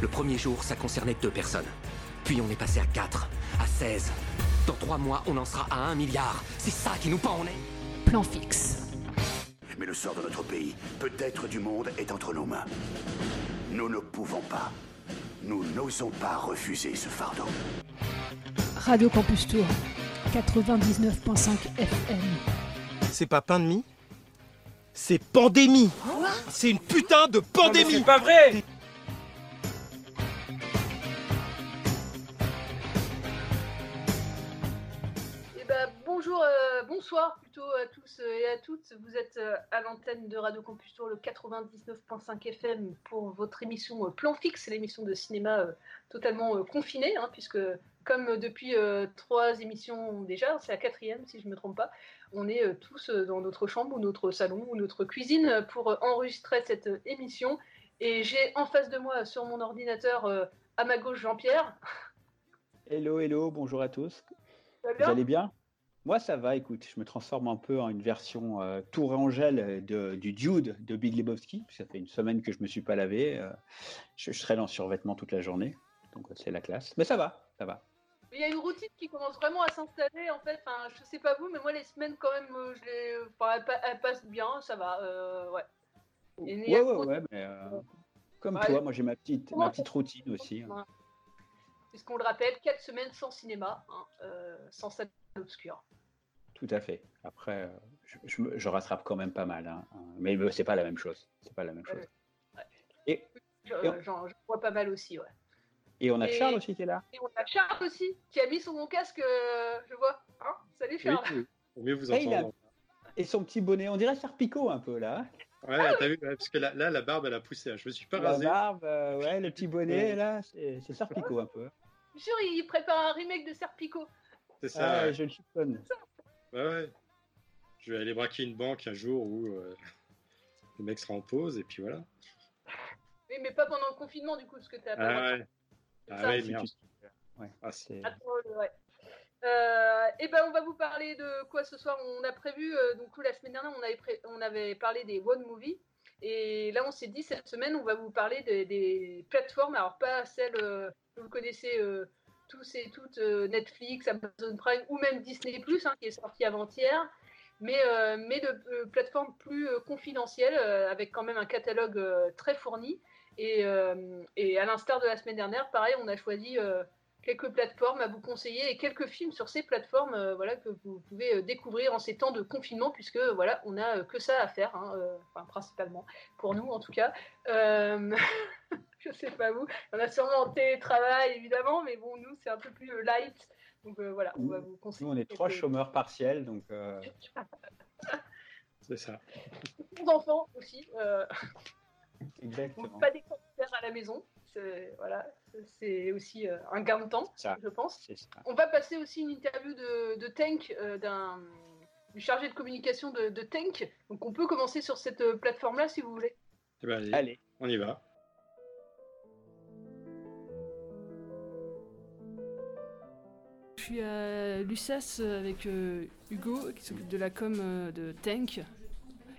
Le premier jour, ça concernait deux personnes. Puis on est passé à 4, à 16. Dans trois mois, on en sera à 1 milliard. C'est ça qui nous pend en est. Plan fixe. Mais le sort de notre pays, peut-être du monde, est entre nos mains. Nous ne pouvons pas. Nous n'osons pas refuser ce fardeau. Radio Campus Tour, 99.5 FM. C'est pas pain de mie? C'est pandémie C'est une putain de pandémie C'est pas vrai et à toutes. Vous êtes euh, à l'antenne de Radio Campus Tour, le 99.5 FM pour votre émission euh, Plan Fixe, l'émission de cinéma euh, totalement confinée, hein, puisque comme depuis euh, trois émissions déjà, c'est la quatrième si je ne me trompe pas, on est euh, tous dans notre chambre ou notre salon ou notre cuisine pour enregistrer cette émission. Et j'ai en face de moi sur mon ordinateur, euh, à ma gauche, Jean-Pierre. Hello, hello, bonjour à tous. Vous allez bien? Moi, ça va, écoute, je me transforme un peu en une version euh, Tour et Angèle de, du Dude de Big Lebowski. Ça fait une semaine que je me suis pas lavé. euh, je, je serai en survêtement toute la journée. Donc, euh, c'est la classe. Mais ça va, ça va. Il y a une routine qui commence vraiment à s'installer en fait. Enfin, je sais pas vous, mais moi les semaines quand même, euh, je les, enfin, elles, pa- elles passent bien, ça va. euh, ouais. A Ouais, ouais, routine. ouais, mais euh, comme Ouais. toi, moi j'ai ma petite, ma petite routine aussi. hein. Puisqu'on le rappelle, 4 semaines sans cinéma, hein, euh, sans salle obscure. Tout à fait. Après, euh, je, je rattrape quand même pas mal. hein. Mais c'est pas la même chose. C'est pas la même chose. ouais. Et, Je- Et on- J'en j'en vois pas mal aussi, ouais. et on a Et- Charles aussi qui est là. Et on a Charles aussi, qui a mis son bon casque, euh, je vois. Hein? Salut Charles. oui. Pour mieux vous Ah, a- entendre. Et son petit bonnet, on dirait Serpico un peu là. Ouais, t'as vu, parce que là, là, la barbe, elle a poussé. hein. Je me suis pas La rasé. barbe, euh, ouais, le petit bonnet là, c'est c'est Serpico un peu. Sûr, il prépare un remake de Serpico. C'est ça. Ah, ouais. je le soupçonne. Ouais, ouais. Je vais aller braquer une banque un jour où euh, le mec sera en pause, et puis voilà. Oui, mais pas pendant le confinement, du coup, parce que t'as pas. Ah ouais. Ah ça. ouais, merde. Ah, c'est- drôle, ouais. Euh, et ben on va vous parler de quoi ce soir? On a prévu, euh, donc la semaine dernière on avait, pré- on avait parlé des One Movie et là on s'est dit cette semaine on va vous parler des, des plateformes, alors pas celles euh, que vous connaissez euh, tous et toutes, euh, Netflix, Amazon Prime ou même Disney hein, qui est sorti avant-hier, mais, euh, mais de euh, plateformes plus confidentielles avec quand même un catalogue très fourni. Et, et à l'instar de la semaine dernière, pareil, on a choisi quelques plateformes à vous conseiller et quelques films sur ces plateformes voilà, que vous pouvez découvrir en ces temps de confinement, puisque voilà, on n'a que ça à faire, hein, enfin, principalement, pour nous en tout cas. je sais pas vous, on a sûrement en télétravail évidemment, mais bon, nous c'est un peu plus euh, light. Donc euh, voilà, on va vous conseiller. Nous, on est trois quelques- chômeurs partiels, donc euh, C'est ça. Bons enfants aussi, euh, exactement. donc pas des commentaires à la maison. C'est voilà, c'est aussi euh, un gain de temps, Ça. je pense. Ça. On va passer aussi une interview de, de Tank, euh, d'un du chargé de communication de, de Tank. Donc on peut commencer sur cette euh, plateforme-là si vous voulez. Eh ben, allez, Allez, on y va. Suis à l'USAS avec euh, Hugo qui s'occupe de la com euh, de Tank.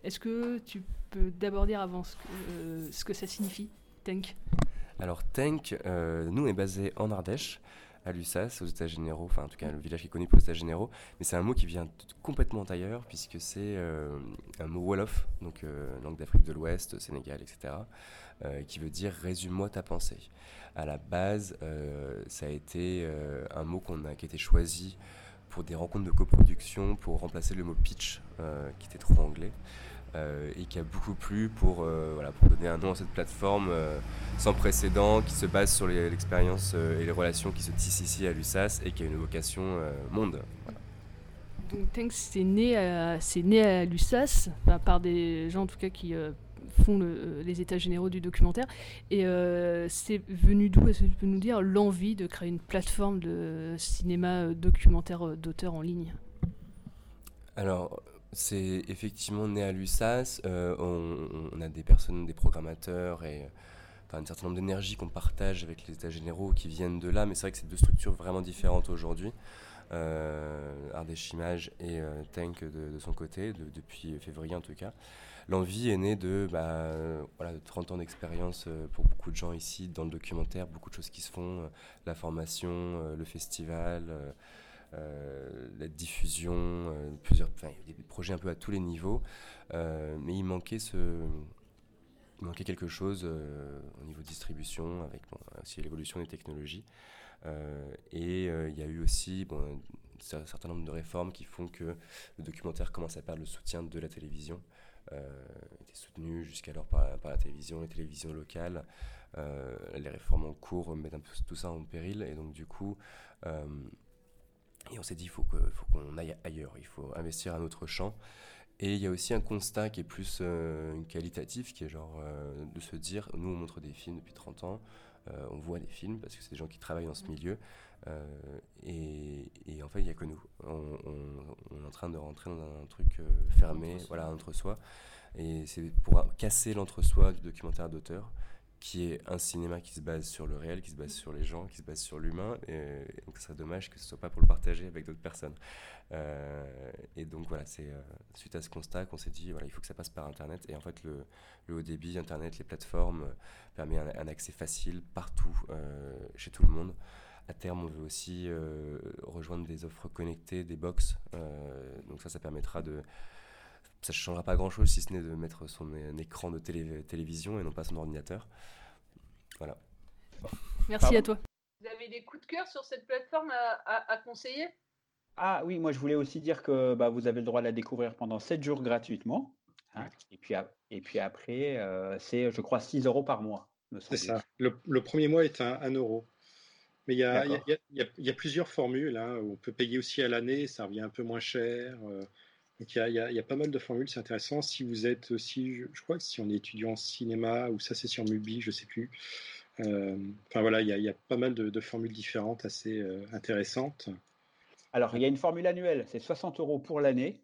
Est-ce que tu peux d'abord dire avant ce que, euh, ce que ça signifie, Tank? Alors Tank, euh, nous est basé en Ardèche, à Lussas, aux États généraux, enfin en tout cas le village qui est connu pour les États généraux, mais c'est un mot qui vient complètement ailleurs puisque c'est euh, un mot Wolof, donc euh, langue d'Afrique de l'Ouest, Sénégal, etc., euh, qui veut dire résume-moi ta pensée. À la base, ça a été un mot qu'on a, qui a été choisi pour des rencontres de coproduction pour remplacer le mot pitch qui était trop anglais. Euh, et qui a beaucoup plu pour, euh, voilà, pour donner un nom à cette plateforme euh, sans précédent, qui se base sur l'expérience et les relations qui se tissent ici à l'USAS et qui a une vocation monde. Voilà. Donc Tank, c'est né à, né à l'USAS, enfin, par des gens en tout cas qui font le- les états généraux du documentaire. Et c'est venu d'où Est-ce que tu peux nous dire l'envie de créer une plateforme de cinéma documentaire d'auteur en ligne? Alors, c'est effectivement né à l'USAS. euh, on, a des personnes, des programmateurs et euh, un certain nombre d'énergies qu'on partage avec les états généraux qui viennent de là, mais c'est vrai que c'est deux structures vraiment différentes aujourd'hui. Ardèche Image et Tank de, son côté, depuis février en tout cas. L'envie est née de, bah, voilà, 30 ans d'expérience pour beaucoup de gens ici dans le documentaire, beaucoup de choses qui se font, la formation, le festival. La diffusion, plusieurs, des projets un peu à tous les niveaux, mais il manquait ce, manquait quelque chose euh, au niveau distribution, avec aussi l'évolution des technologies. Euh, et euh, il y a eu aussi bon, un certain nombre de réformes qui font que le documentaire commence à perdre le soutien de la télévision. il était soutenu jusqu'alors par, la télévision, les télévisions locales. les réformes en cours mettent un peu tout ça en péril. Et donc, du coup, et on s'est dit, il faut qu'on aille ailleurs, il faut investir un autre champ. Et il y a aussi un constat qui est plus euh, qualitatif, qui est genre euh, de se dire, nous on montre des films depuis 30 ans, euh, on voit des films parce que c'est des gens qui travaillent dans ce milieu, et, et, en fait il n'y a que nous. On, est en train de rentrer dans un truc fermé, voilà, entre-soi, et c'est pour casser l'entre-soi du documentaire d'auteur qui est un cinéma qui se base sur le réel, qui se base sur les gens, qui se base sur l'humain. Et, donc, ce serait dommage que ce soit pas pour le partager avec d'autres personnes. Euh, et donc, voilà, c'est euh, suite à ce constat qu'on s'est dit, voilà, il faut que ça passe par Internet. Et en fait, le, haut débit, Internet, les plateformes, euh, permet un, accès facile partout, chez tout le monde. À terme, on veut aussi rejoindre des offres connectées, des box. donc ça, ça permettra de ça ne changera pas grand-chose si ce n'est de mettre son écran de télévision et non pas son ordinateur. Voilà. Merci à toi. Vous avez des coups de cœur sur cette plateforme à, conseiller? Ah oui, moi je voulais aussi dire que bah, vous avez le droit de la découvrir pendant 7 jours gratuitement. Hein. et, puis, et puis après, euh, c'est, je crois, 6 euros par mois. C'est ça. Le, premier mois est à 1 euro. Mais il y a, y, y a, plusieurs formules. Hein, où on peut payer aussi à l'année, ça revient un peu moins cher. Euh, donc il y, a, pas mal de formules, c'est intéressant. Si vous êtes aussi, je, crois que si on est étudiant en cinéma, ou ça c'est sur Mubi, je sais plus. Euh, enfin voilà, il y, a, pas mal de, formules différentes assez euh, intéressantes. Alors il y a une formule annuelle, c'est 60 euros pour l'année.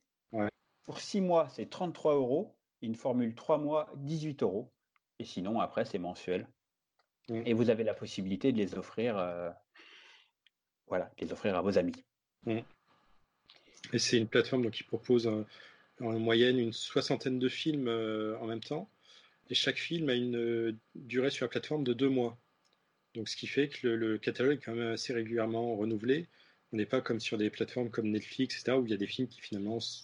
Pour 6 mois, c'est 33 euros. Une formule 3 mois, 18 euros. Et sinon, après, c'est mensuel. Et vous avez la possibilité de les offrir, euh, voilà, les offrir à vos amis. Et c'est une plateforme donc, qui propose en moyenne une soixantaine de films euh, en même temps. Et chaque film a une euh, durée sur la plateforme de deux mois. Donc, ce qui fait que le, catalogue est quand même assez régulièrement renouvelé. On n'est pas comme sur des plateformes comme Netflix, etc., où il y a des films qui finalement se,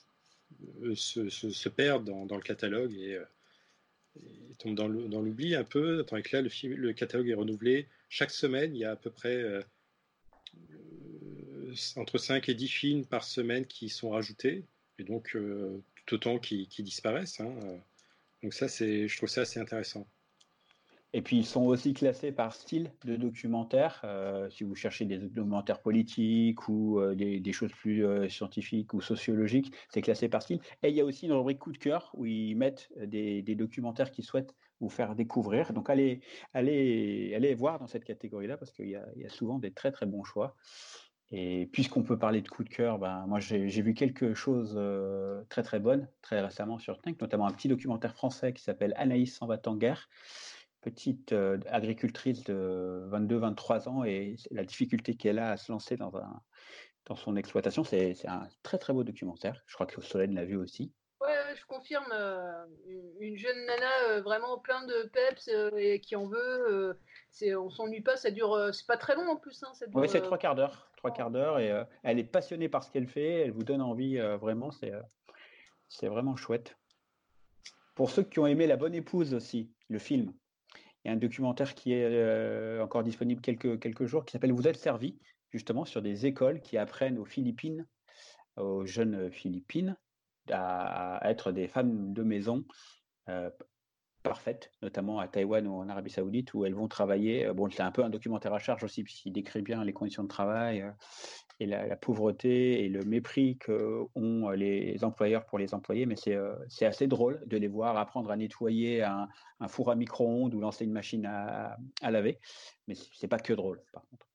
euh, se, perdent dans, le catalogue et, tombent dans l'oubli un peu. Tandis que là, le catalogue est renouvelé. Chaque semaine, il y a à peu près entre 5 et 10 films par semaine qui sont rajoutés, et donc euh, tout autant qui, disparaissent. Hein. Donc ça, c'est, je trouve ça assez intéressant. Et puis ils sont aussi classés par style de documentaire. Euh, si vous cherchez des documentaires politiques ou euh, des, choses plus scientifiques ou sociologiques, c'est classé par style. Et il y a aussi une rubrique coup de cœur où ils mettent des, documentaires qu'ils souhaitent vous faire découvrir. Donc allez, allez, allez voir dans cette catégorie-là parce qu'il y, y, a souvent des très très bons choix. Et puisqu'on peut parler de coup de cœur, ben, moi j'ai vu quelque chose euh, très très bonne très récemment sur Tank, notamment un petit documentaire français qui s'appelle Anaïs s'en va en guerre, petite euh, agricultrice de 22-23 ans et la difficulté qu'elle a à se lancer dans, un, dans son exploitation, c'est un très très beau documentaire. Je crois que Solène l'a vu aussi. Ouais, je confirme. Euh, une jeune nana vraiment plein de peps et qui en veut. c'est, on s'ennuie pas, ça dure. c'est pas très long en plus. Hein, oui, c'est trois quarts d'heure trois quarts d'heure et euh, elle est passionnée par ce qu'elle fait, elle vous donne envie euh, vraiment, c'est euh, c'est vraiment chouette. Pour ceux qui ont aimé La Bonne Épouse aussi, le film, il y a un documentaire qui est encore disponible quelques, quelques jours qui s'appelle Vous êtes servi, justement sur des écoles qui apprennent aux Philippines, aux jeunes Philippines, à, être des femmes de maison parfaites, notamment à Taïwan ou en Arabie Saoudite, où elles vont travailler. Euh, bon, c'est un peu un documentaire à charge aussi, puisqu'il décrit bien les conditions de travail euh, et la, pauvreté et le mépris qu'ont les employeurs pour les employés. Mais euh, c'est assez drôle de les voir apprendre à nettoyer un, four à micro-ondes ou lancer une machine à, laver. Mais c'est pas que drôle, par contre.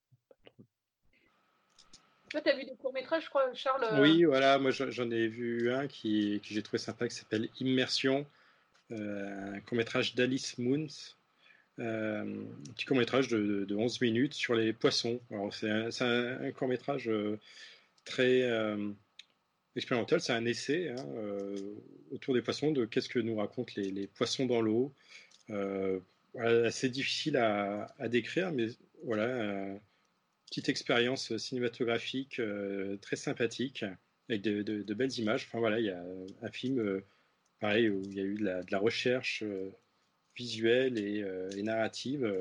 Toi, tu as vu des courts-métrages, je crois, Charles Oui, voilà, moi j'en ai vu un qui, que j'ai trouvé sympa qui s'appelle Immersion euh, un court-métrage d'Alice Moons, euh, un petit court-métrage de, 11 minutes sur les poissons. C'est un, court-métrage euh, très expérimental. C'est un essai hein, autour des poissons, de qu'est-ce que nous racontent les, poissons dans l'eau. assez difficile à, décrire, mais voilà, petite expérience cinématographique très sympathique avec de, belles images. Enfin voilà, il y a un film pareil où il y a eu de la, recherche visuelle et, narrative.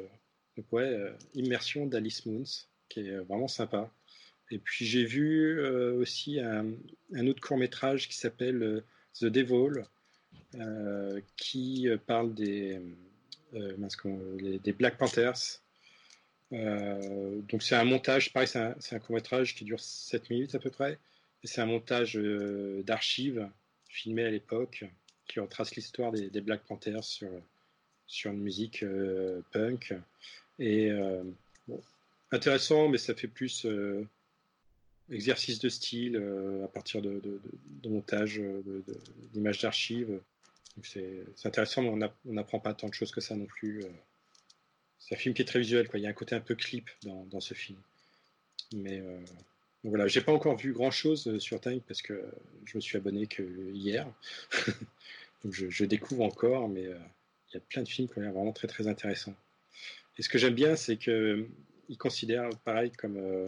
Donc ouais, immersion d'Alice Moons, qui est vraiment sympa. Et puis j'ai vu aussi un, autre court métrage qui s'appelle The Devil, qui parle des, des Black Panthers. Donc c'est un montage, pareil, c'est un, court métrage qui dure 7 minutes à peu près. C'est un montage d'archives filmé à l'époque qui retrace l'histoire des, Black Panthers sur, sur une musique punk. Et euh, intéressant, mais ça fait plus euh, exercice de style euh, à partir de, montage, d'images d'archives. C'est intéressant, mais on n'apprend pas tant de choses que ça non plus. C'est un film qui est très visuel, quoi. il y a un côté un peu clip dans, ce film. Mais voilà, j'ai pas encore vu grand chose sur Time parce que je me suis abonné que hier. Je, découvre encore, mais il y a plein de films ont l'air vraiment très très intéressants. Et ce que j'aime bien, c'est qu'il euh, considère, pareil, comme euh,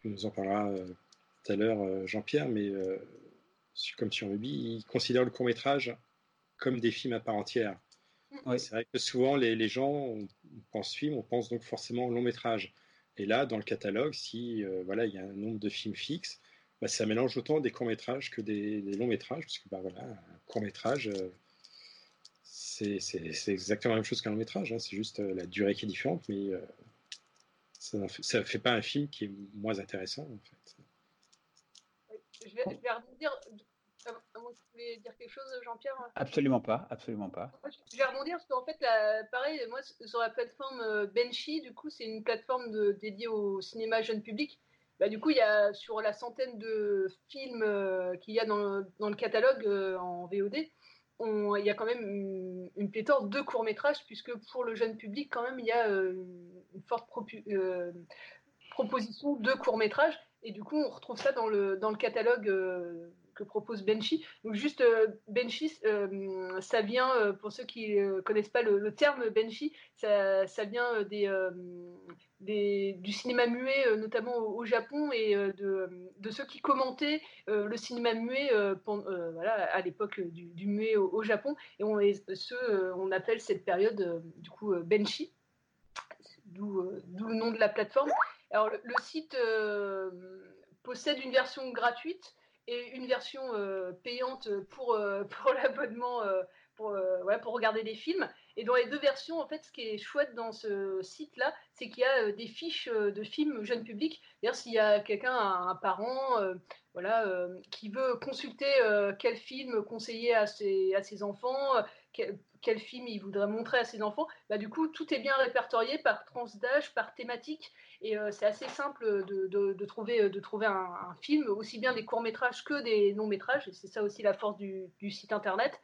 tu nous en parleras euh, tout à l'heure, Jean-Pierre, mais comme sur Ruby, il considère le court métrage comme des films à part entière. C'est vrai que souvent, les, gens, on, pense film, on pense donc forcément au long métrage. Et là, dans le catalogue, si voilà, il y a un nombre de films fixes, bah, ça mélange autant des courts métrages que des, longs métrages, parce que bah, voilà, un court métrage, c'est exactement la même chose qu'un long métrage, hein. c'est juste euh, la durée qui est différente, mais euh, ça ne fait, pas un film qui est moins intéressant en fait. Je vais, je vais tu voulais dire quelque chose, Jean-Pierre? Absolument pas, absolument pas. Je vais rebondir parce qu'en fait, pareil, moi sur la plateforme euh, Benchy, du coup, c'est une plateforme de, dédiée au cinéma jeune public. Bah, du coup, il y a sur la centaine de films qu'il y a dans, dans, le catalogue en VOD, il y a quand même une, pléthore de courts-métrages, puisque pour le jeune public, quand même, il y a euh, une forte euh, proposition de courts-métrages. Et du coup, on retrouve ça dans le, dans le catalogue euh, que propose Benchy. Donc juste euh, Benchy, euh, ça vient, euh, pour ceux qui ne connaissent pas le, terme Benchy, ça, ça vient des, des, du cinéma muet, notamment au, Japon, et de, de, ceux qui commentaient le cinéma muet voilà, à l'époque du, muet au, Japon. Et on, ceux, on appelle cette période du coup Benchy, d'où le nom de la plateforme. Alors le site possède une version gratuite et une version euh, payante pour, euh, pour l'abonnement, euh, pour, ouais, pour regarder des films. Et dans les deux versions, en fait, ce qui est chouette dans ce site-là, c'est qu'il y a des fiches de films jeunes publics. D'ailleurs, s'il y a quelqu'un, un, parent, voilà, qui veut consulter quel film conseiller à ses, à ses enfants, quel, film il voudrait montrer à ses enfants, bah, du coup, tout est bien répertorié par tranche d'âge, par thématique. Et euh, c'est assez simple de, trouver, un, film, aussi bien des courts-métrages que des longs-métrages. Et c'est ça aussi la force du, site internet.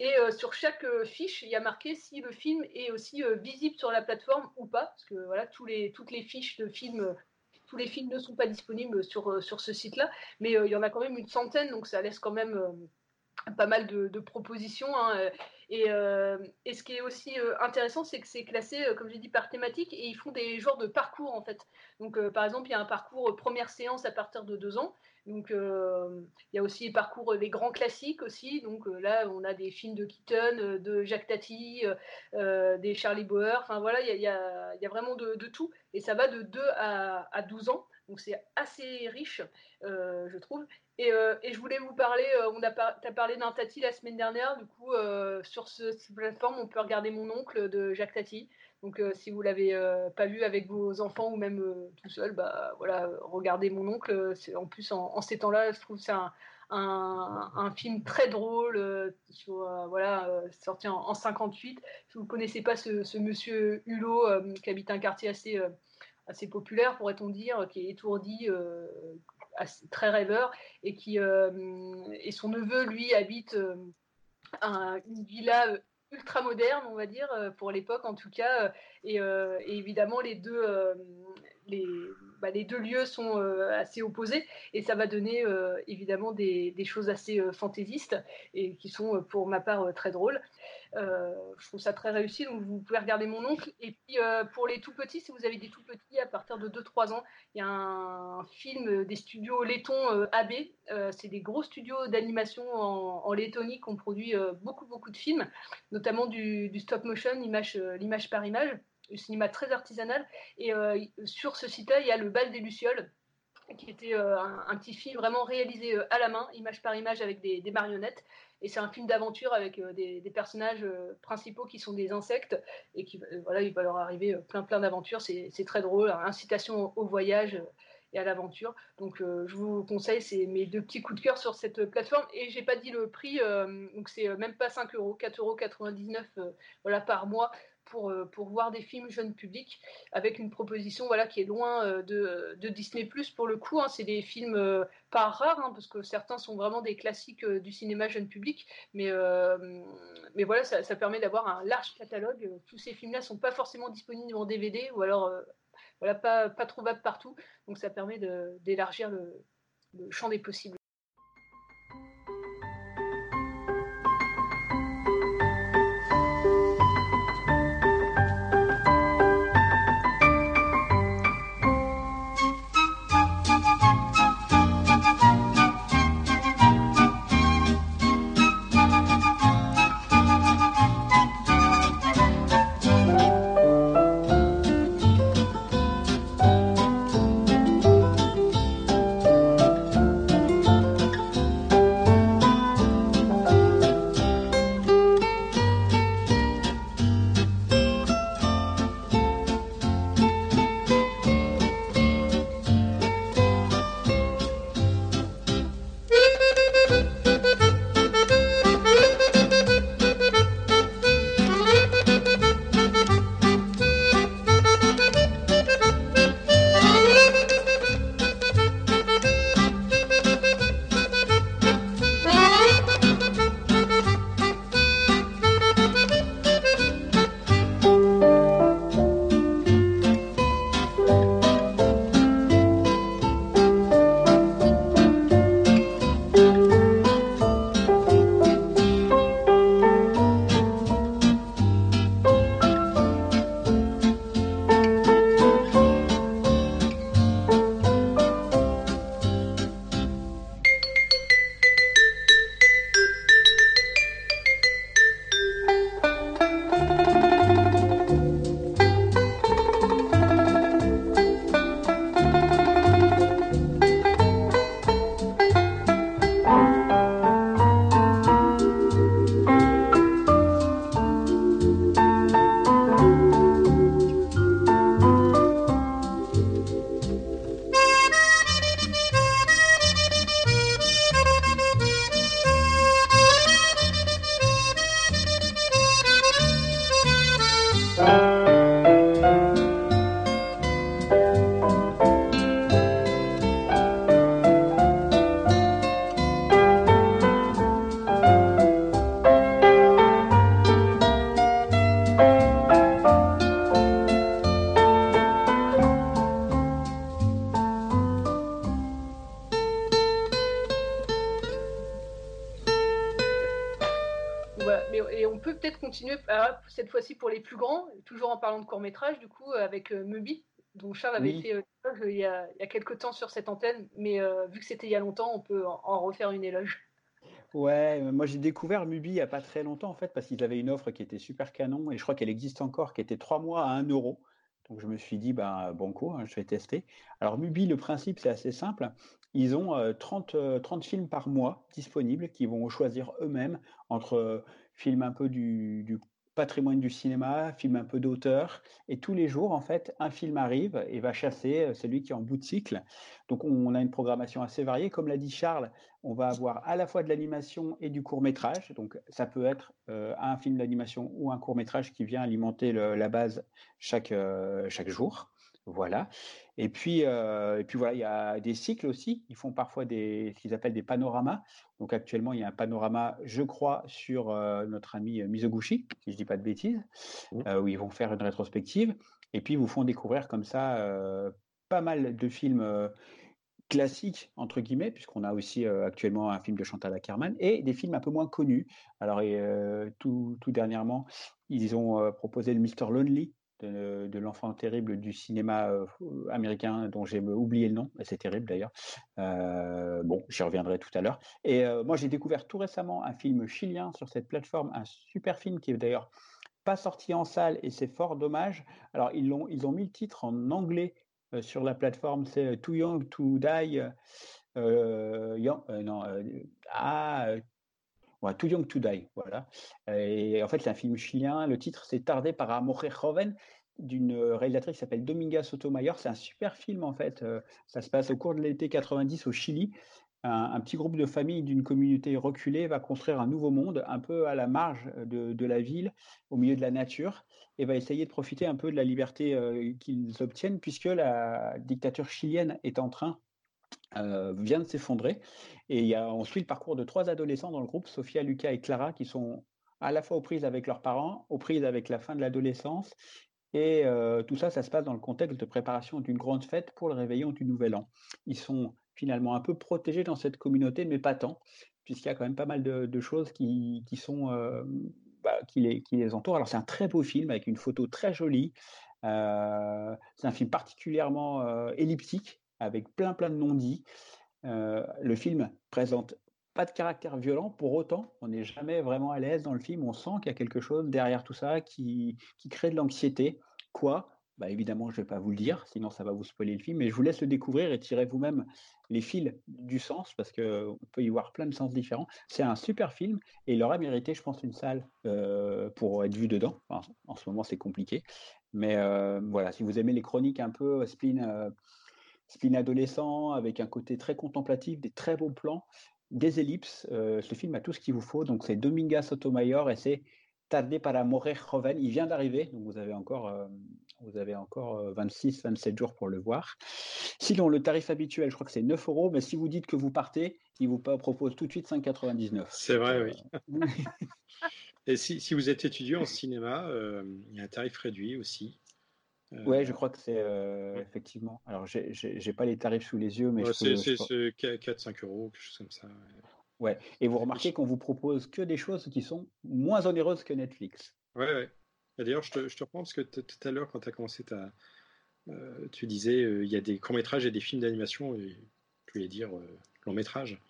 Et euh, sur chaque euh, fiche, il y a marqué si le film est aussi visible sur la plateforme ou pas. Parce que voilà, toutes les fiches de films tous les films ne sont pas disponibles sur ce site-là, mais il y en a quand même une centaine, donc ça laisse quand même pas mal de, propositions. Hein, euh, et, ce qui est aussi euh, intéressant, c'est que c'est classé, euh, comme j'ai dit, par thématique et ils font des genres de parcours en fait. Donc, par exemple, il y a un parcours première séance à partir de deux ans. Donc, il y a aussi les parcours des grands classiques aussi. Donc là, on a des films de Keaton, de Jacques Tati, des Charlie Bauer. Enfin voilà, il y a, vraiment de, tout. Et ça va de 2 à, à 12 ans. Donc c'est assez riche, je trouve. Euh, et, je voulais vous parler, euh, on a as parlé d'un Tati la semaine dernière, du coup, euh, sur ce, cette plateforme, on peut regarder Mon oncle de Jacques Tati. Donc, si vous l'avez pas vu avec vos enfants ou même tout seul, bah voilà, regardez Mon oncle. En plus, en, ces temps-là, je trouve c'est un, film très drôle, voilà, sorti en, en, 58. Si vous ne connaissez pas ce monsieur Hulot qui habite un quartier assez assez populaire, pourrait-on dire, qui est étourdi, très rêveur, et, qui, euh, et son neveu, lui, habite euh, une villa euh, ultra moderne, on va dire, pour l'époque en tout cas. Et, évidemment, les deux, les, bah, les deux lieux sont assez opposés et ça va donner évidemment des, choses assez fantaisistes et qui sont pour ma part très drôles. Euh, je trouve ça très réussi, donc vous pouvez regarder mon oncle. Et puis euh, pour les tout petits, si vous avez des tout petits à partir de 2-3 ans, il y a un film des studios euh, AB. c'est des gros studios d'animation en, Lettonie qui ont produit beaucoup beaucoup de films, notamment du, stop motion, l'image par image, cinéma très artisanal. Et sur ce site-là, il y a le bal des lucioles qui était un, petit film vraiment réalisé à la main, image par image avec des marionnettes. Et c'est un film d'aventure avec euh, des, personnages euh, principaux qui sont des insectes et qui euh, voilà, il va leur arriver plein plein d'aventures. C'est très drôle, incitation au voyage et à l'aventure. Donc je vous conseille, c'est mes deux petits coups de cœur sur cette plateforme. Et j'ai pas dit le prix, donc c'est même pas 5 euros, 4,99 euros voilà, par mois pour, euh, pour voir des films jeunes publics avec une proposition voilà, qui est loin euh, de, Disney pour le coup. Hein. c'est des films euh, pas rares, hein, parce que certains sont vraiment des classiques du cinéma jeune public, mais, mais voilà, ça, permet d'avoir un large catalogue. Tous ces films-là sont pas forcément disponibles en DVD ou alors voilà, pas, pas trouvables partout, donc ça permet d'élargir le champ des possibles. Cette fois-ci pour les plus grands, toujours en parlant de court métrage, du coup, euh, avec euh, Mubi, dont Charles avait fait euh, il, y a, il y a quelques temps sur cette antenne, mais vu que c'était il y a longtemps, on peut en, refaire une éloge. Ouais, moi j'ai découvert Mubi il n'y a pas très longtemps en fait, parce qu'ils avaient une offre qui était super canon, et je crois qu'elle existe encore, qui était trois mois à 1 euro. Donc je me suis dit, bon coup, hein, je vais tester. Alors Mubi, le principe, c'est assez simple. Ils ont 30, 30 films par mois disponibles qui vont choisir eux-mêmes entre films un peu du, du patrimoine du cinéma, film un peu d'auteur. Et tous les jours, en fait, un film arrive et va chasser euh, celui qui est en bout de cycle. Donc, on a une programmation assez variée. Comme l'a dit Charles, on va avoir à la fois de l'animation et du court métrage. Donc, ça peut être euh, un film d'animation ou un court métrage qui vient alimenter la base chaque, euh, chaque jour. Voilà. Et puis, euh, et puis voilà, il y a des cycles aussi. Ils font parfois des, ce qu'ils appellent des panoramas. Donc actuellement, il y a un panorama, je crois, sur euh, notre ami euh, Mizoguchi, si je dis pas de bêtises, mmh. où ils vont faire une rétrospective. Et puis, ils vous font découvrir comme ça pas mal de films classiques, entre guillemets, puisqu'on a aussi actuellement un film de Chantal Ackerman, et des films un peu moins connus. Alors, tout, tout, dernièrement, ils ont proposé le Mr. Lonely de, l'enfant terrible du cinéma américain dont j'ai oublié le nom, c'est terrible d'ailleurs. bon, j'y reviendrai tout à l'heure. Et moi, j'ai découvert tout récemment un film chilien sur cette plateforme, un super film qui est d'ailleurs pas sorti en salle et c'est fort dommage. Alors, ils, ont, ils ont mis le titre en anglais euh, sur la plateforme, c'est Too Young to Die. Euh, young, euh, non, ah, Too Young to Die, voilà. Et en fait, c'est un film chilien. Le titre, c'est Tardé par Amore Joven d'une réalisatrice qui s'appelle Dominga Sotomayor. C'est un super film, en fait. Ça se passe au cours de l'été 90 au Chili un, petit groupe de familles d'une communauté reculée va construire un nouveau monde, un peu à la marge de, la ville, au milieu de la nature, et va essayer de profiter un peu de la liberté euh, qu'ils obtiennent, puisque la dictature chilienne est en train, euh, vient de s'effondrer. Et il y a ensuite le parcours de trois adolescents dans le groupe, Sophia, Lucas et Clara, qui sont à la fois aux prises avec leurs parents, aux prises avec la fin de l'adolescence, et euh, tout ça, ça se passe dans le contexte de préparation d'une grande fête pour le réveillon du Nouvel An. Ils sont finalement un peu protégés dans cette communauté, mais pas tant, puisqu'il y a quand même pas mal de, choses euh, bah, qui, les, entourent. Alors c'est un très beau film avec une photo très jolie. Euh, c'est un film particulièrement elliptique, avec plein plein de non-dits. le film présente pas de caractère violent, pour autant, on n'est jamais vraiment à l'aise dans le film. On sent qu'il y a quelque chose derrière tout ça qui, qui crée de l'anxiété. Quoi? Bah, évidemment, je ne vais pas vous le dire, sinon ça va vous spoiler le film, mais je vous laisse le découvrir et tirer vous-même les fils du sens, parce qu'on peut y voir plein de sens différents. C'est un super film et il aurait mérité, je pense, une salle euh, pour être vu dedans. en ce moment, c'est compliqué. Mais euh, voilà, si vous aimez les chroniques un peu spleen, euh, spleen adolescent, avec un côté très contemplatif, des très beaux plans, des ellipses, ce film a tout ce qu'il vous faut. Donc c'est Dominga Sotomayor et c'est Tardé para morir joven. Il vient d'arriver, donc vous avez encore, euh, vous avez encore 26, euh, 27 jours pour le voir. Sinon, le tarif habituel, je crois que c'est 9 euros, mais si vous dites que vous partez, il vous propose tout de suite 5,99. C'est vrai, oui. Euh, Et si, si, vous êtes étudiant en cinéma, il y a un tarif réduit aussi. Oui, je crois que c'est effectivement. Alors, j'ai pas les tarifs sous les yeux, mais c'est 4-5 euros, quelque chose comme ça. Ouais. Et vous remarquez qu'on vous propose que des choses qui sont moins onéreuses que Netflix. Ouais, ouais. D'ailleurs, je te, je te reprends parce que tout à l'heure, quand tu as commencé ta. Euh, tu disais, euh, il y a des courts-métrages et des films d'animation, et tu voulais dire euh, long-métrage.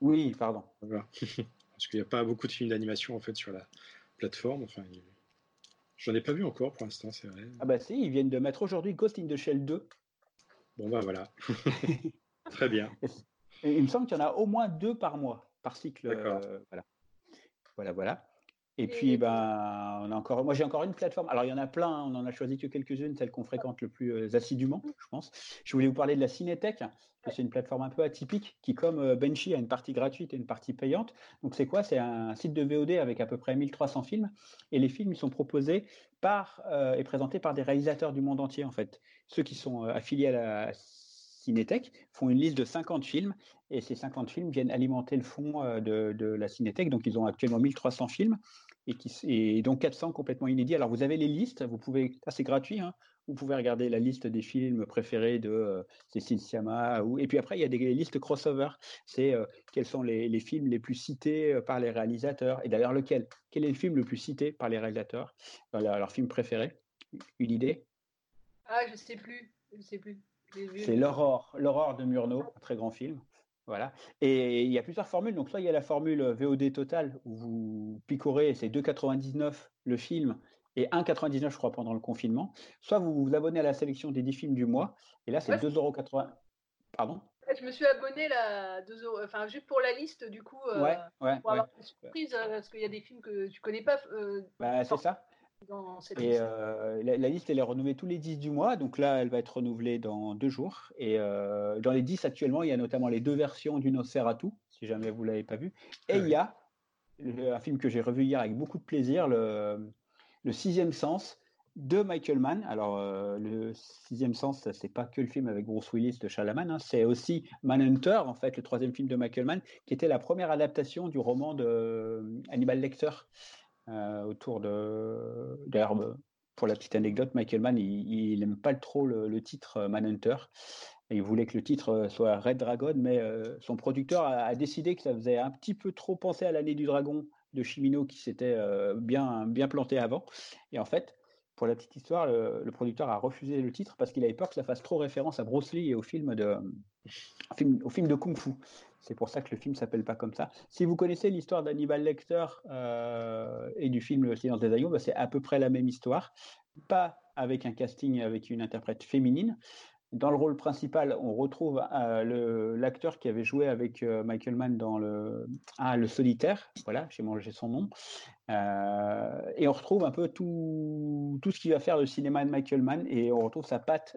Oui, pardon. parce qu'il n'y a pas beaucoup de films d'animation en fait sur la plateforme. Enfin, j'en ai pas vu encore pour l'instant, c'est vrai. Ah bah si, ils viennent de mettre aujourd'hui Ghost in the Shell 2. Bon bah voilà. Très bien. il me semble qu'il y en a au moins deux par mois, par cycle. Euh, voilà. Voilà, voilà. Et, puis, ben, on a encore, moi j'ai encore une plateforme. Alors il y en a plein, hein. on en a choisi que quelques-unes, celles qu'on fréquente le plus euh, assidûment, je pense. Je voulais vous parler de la Cinétech, c'est une plateforme un peu atypique qui, comme euh, Benchy, a une partie gratuite et une partie payante. Donc c'est quoi? C'est un site de VOD avec à peu près 1300 films. Et les films, ils sont proposés par et présentés par des réalisateurs du monde entier, en fait. Ceux qui sont affiliés à la Cinétech font une liste de 50 films et ces 50 films viennent alimenter le fond euh, de, la Cinétech. Donc, ils ont actuellement 1300 films et, qui, et donc 400 complètement inédits. Alors, vous avez les listes, vous pouvez, c'est gratuit, hein, vous pouvez regarder la liste des films préférés de euh, Cécile Sciamma. Ou, et puis après, il y a des listes crossover. C'est euh, quels sont les, films les plus cités par les réalisateurs. Et d'ailleurs, lequel? Quel est le film le plus cité par les réalisateurs? Leur film préféré? Une idée? Ah, je sais plus. Je sais plus. C'est L'Aurore, L'Aurore de Murnau, un très grand film. Voilà. Et il y a plusieurs formules. Donc, soit il y a la formule VOD total où vous picorez, c'est 2,99 le film et 1,99 je crois pendant le confinement. Soit vous vous abonnez à la sélection des 10 films du mois et là c'est 2,80 euros. Pardon? Je me suis abonné là, 2 euros, enfin juste pour la liste du coup. Euh, ouais, ouais, pour avoir une surprise euh, parce qu'il y a des films que tu connais pas. Euh, bah, c'est ça et euh, la, liste, elle est renouvelée tous les 10 du mois. Donc là, elle va être renouvelée dans deux jours. Et euh, dans les 10 actuellement, il y a notamment les deux versions du Nosferatu, si jamais vous ne l'avez pas vu. Et ah il y a un film que j'ai revu hier avec beaucoup de plaisir, le, le Sixième Sens de Michael Mann. Alors, euh, le Sixième Sens, c'est pas que le film avec Bruce Willis de Chalaman, hein. c'est aussi Manhunter, en fait, le troisième film de Michael Mann, qui était la première adaptation du roman de Hannibal Lecter. Euh, autour de d'herbe pour la petite anecdote, Michael Mann, il n'aime pas trop le, titre Manhunter. Il voulait que le titre soit Red Dragon, mais son producteur a, décidé que ça faisait un petit peu trop penser à l'année du dragon de Chimino qui s'était bien, bien planté avant. Et en fait, pour la petite histoire, le, producteur a refusé le titre parce qu'il avait peur que ça fasse trop référence à Bruce Lee et au film de, film de Kung Fu. C'est pour ça que le film s'appelle pas comme ça. Si vous connaissez l'histoire d'Hannibal Lecter euh, et du film Le Silence des Agneaux, bah, c'est à peu près la même histoire. Pas avec un casting avec une interprète féminine, dans le rôle principal, on retrouve euh, l'acteur qui avait joué avec euh, Michael Mann dans le, ah, le Solitaire. Voilà, j'ai mangé son nom. Euh, et on retrouve un peu tout, tout ce qui va faire le cinéma de Michael Mann et on retrouve sa patte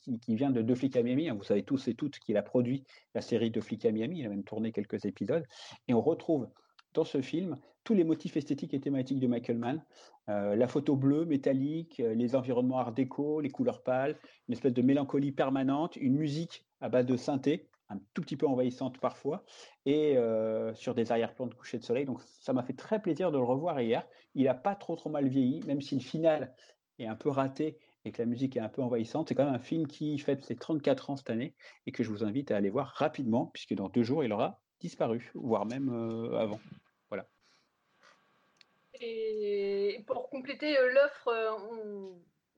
qui, qui, vient de Deux flics à Miami. Vous savez tous et toutes qu'il a produit la série Deux flics à Miami. Il a même tourné quelques épisodes. Et on retrouve dans ce film tous les motifs esthétiques et thématiques de Michael Mann. Euh, la photo bleue, métallique, euh, les environnements art déco, les couleurs pâles, une espèce de mélancolie permanente, une musique à base de synthé, un tout petit peu envahissante parfois, et euh, sur des arrière-plans de coucher de soleil. Donc ça m'a fait très plaisir de le revoir hier. Il n'a pas trop trop mal vieilli, même si le final est un peu raté et que la musique est un peu envahissante. C'est quand même un film qui fête ses 34 ans cette année et que je vous invite à aller voir rapidement, puisque dans deux jours, il aura disparu, voire même avant. Et pour compléter euh, l'offre, euh,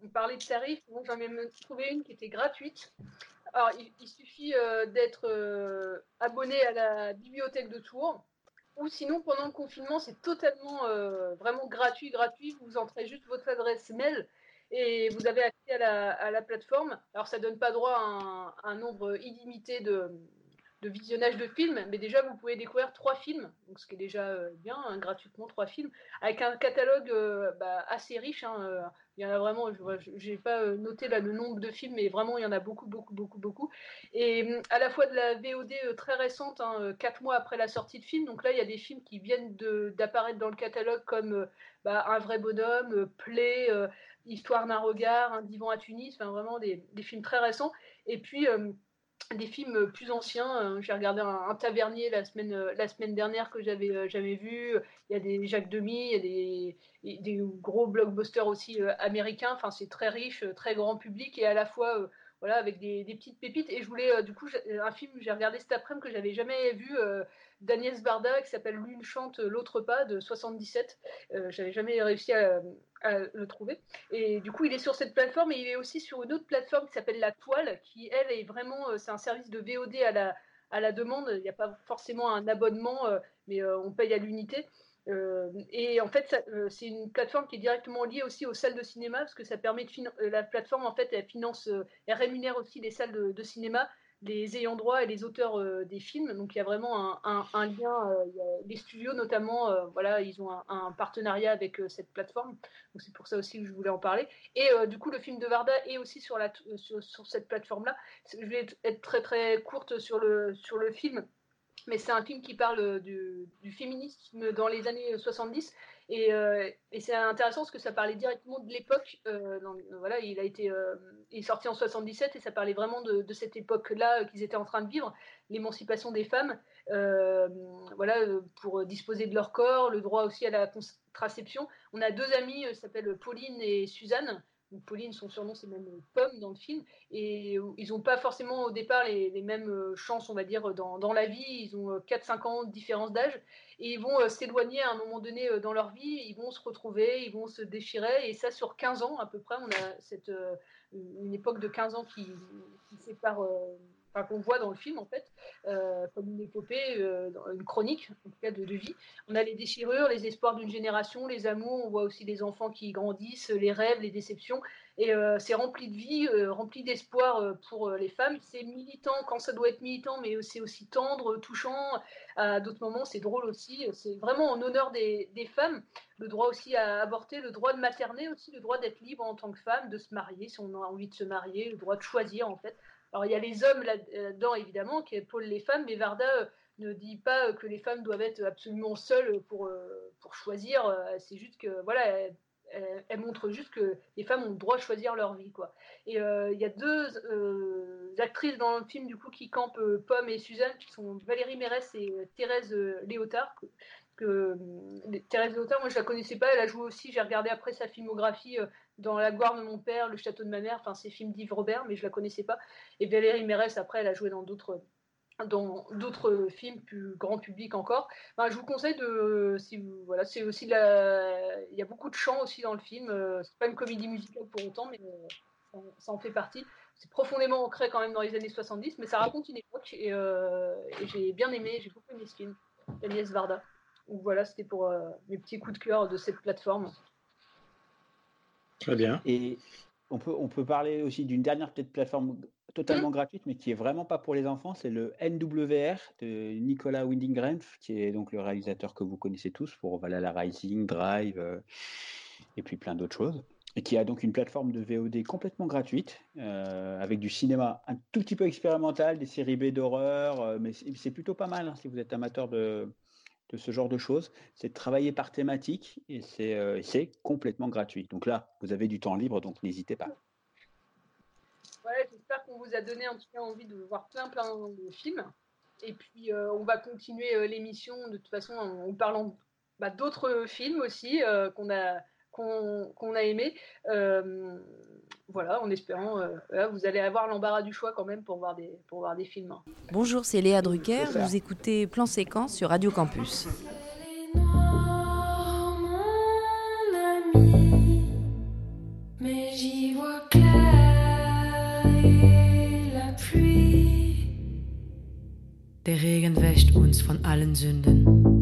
on, parlait de tarifs. J'en ai même trouvé une qui était gratuite. Alors, il, suffit euh, d'être abonné à la bibliothèque de Tours. Ou sinon, pendant le confinement, c'est totalement vraiment gratuit, gratuit. Vous entrez juste votre adresse mail et vous avez accès à la, plateforme. Alors, ça ne donne pas droit à un nombre illimité de, de visionnage de films, mais déjà vous pouvez découvrir trois films, donc ce qui est déjà euh, bien, hein, gratuitement trois films, avec un catalogue euh, bah, assez riche. Hein, euh, il y en a vraiment, je n'ai pas noté là le nombre de films, mais vraiment il y en a beaucoup, beaucoup, beaucoup, beaucoup. Et à la fois de la VOD très récente, hein, quatre mois après la sortie de film, donc là il y a des films qui viennent d'apparaître dans le catalogue comme bah, Un vrai bonhomme, Play, Histoire d'un regard, Un divan à Tunis, vraiment des, des films très récents. Et puis des films plus anciens. Euh, j'ai regardé un, Tavernier la semaine, euh, la semaine dernière que j'avais euh, jamais vu. Il y a des Jacques Demy, il y a des, gros blockbusters aussi américains. Enfin, c'est très riche, très grand public et à la fois voilà, avec des, petites pépites. Et je voulais, du coup, un film que j'ai regardé cet après-midi que j'avais jamais vu, d'Agnès Barda, qui s'appelle L'une chante, l'autre pas, de 77. Euh, j'avais jamais réussi à, le trouver. Et du coup, il est sur cette plateforme et il est aussi sur une autre plateforme qui s'appelle La Toile, qui, elle, est vraiment, euh, c'est un service de VOD à la, à la demande. Il n'y a pas forcément un abonnement, euh, mais on paye à l'unité. et en fait, c'est une plateforme qui est directement liée aussi aux salles de cinéma, parce que ça permet de la plateforme, en fait, elle finance, elle rémunère aussi les salles de cinéma les ayants droit et les auteurs euh, des films. Donc il y a vraiment un, lien. Euh, les studios notamment, euh, voilà, ils ont un, partenariat avec cette plateforme. Donc c'est pour ça aussi que je voulais en parler. Et du coup, le film de Varda est aussi sur, cette plateforme-là. Je vais être très très courte sur le, sur le film mais c'est un film qui parle du, féminisme dans les années 70 euh, et, c'est intéressant parce que ça parlait directement de l'époque. Euh, voilà, il a été euh, est sorti en 77 et ça parlait vraiment de, cette époque-là qu'ils étaient en train de vivre, l'émancipation des femmes, voilà, pour disposer de leur corps, le droit aussi à la contraception. On a deux amies, s'appellent Pauline et Suzanne, Pauline, son surnom, c'est même Pomme dans le film. Et ils n'ont pas forcément au départ les, mêmes euh, chances, on va dire, dans, la vie. Ils ont 4-5 euh, ans de différence d'âge. Et ils vont euh, s'éloigner à un moment donné dans leur vie. Ils vont se retrouver, ils vont se déchirer. Et ça, sur 15 ans à peu près, on a cette, une époque de 15 ans qui, qui sépare qu'on voit dans le film en fait, euh, comme une épopée, euh, une chronique en tout cas de, vie. On a les déchirures, les espoirs d'une génération, les amours, on voit aussi les enfants qui grandissent, les rêves, les déceptions, et euh, c'est rempli de vie, rempli d'espoir pour les femmes. C'est militant quand ça doit être militant, mais c'est aussi tendre, touchant. À d'autres moments, c'est drôle aussi. C'est vraiment en honneur des, des, femmes, le droit aussi à avorter, le droit de materner aussi, le droit d'être libre en tant que femme, de se marier si on a envie de se marier, le droit de choisir en fait. Alors il y a les hommes là-dedans évidemment qui épaulent les femmes, mais Varda euh, ne dit pas que les femmes doivent être absolument seules pour, euh, pour choisir. Euh, c'est juste que voilà, elle, montre juste que les femmes ont le droit de choisir leur vie quoi. Et il y a deux actrices dans le film du coup qui campent Pomme et Suzanne qui sont Valérie Mérès et Thérèse Léotard que hum, Thérèse Lautin, moi je la connaissais pas, elle a joué aussi, j'ai regardé après sa filmographie euh, dans La gloire de mon père, Le château de ma mère, enfin ces films d'Yves Robert, mais je la connaissais pas. Et Valérie Mérès, après, elle a joué dans d'autres films plus grand public encore. je vous conseille de, si vous, voilà, c'est aussi il y a beaucoup de chants aussi dans le film. Euh, c'est pas une comédie musicale pour autant, mais euh, ça, en fait partie. C'est profondément ancré quand même dans les années 70, mais ça raconte une époque et, et j'ai bien aimé, j'ai beaucoup aimé ce film, Agnès Varda. Donc voilà, c'était pour euh, mes petits coups de cœur de cette plateforme. Très bien. Et on peut, on peut parler aussi d'une dernière peut-être plateforme totalement mmh. gratuite, mais qui est vraiment pas pour les enfants, c'est le NWR de Nicolas Winding qui est donc le réalisateur que vous connaissez tous pour Valhalla Rising, Drive euh, et puis plein d'autres choses. Et qui a donc une plateforme de VOD complètement gratuite, euh, avec du cinéma un tout petit peu expérimental, des séries B d'horreur, mais c'est plutôt pas mal hein, si vous êtes amateur de, de ce genre de choses, c'est travailler par thématique et euh, c'est complètement gratuit. Donc là, vous avez du temps libre, donc n'hésitez pas. Ouais, j'espère qu'on vous a donné en tout cas envie de voir plein plein de films. Et puis euh, on va continuer euh, l'émission de toute façon en, parlant bah, d'autres films aussi qu'on a qu'on a aimé. Voilà, en espérant, vous allez avoir l'embarras du choix quand même pour voir des, pour voir des films. Bonjour, c'est Léa Drucker. Vous écoutez Plan Séquence sur Radio Campus. Mais j'y vois clair la pluie. Der Regen wäscht uns von allen Sünden.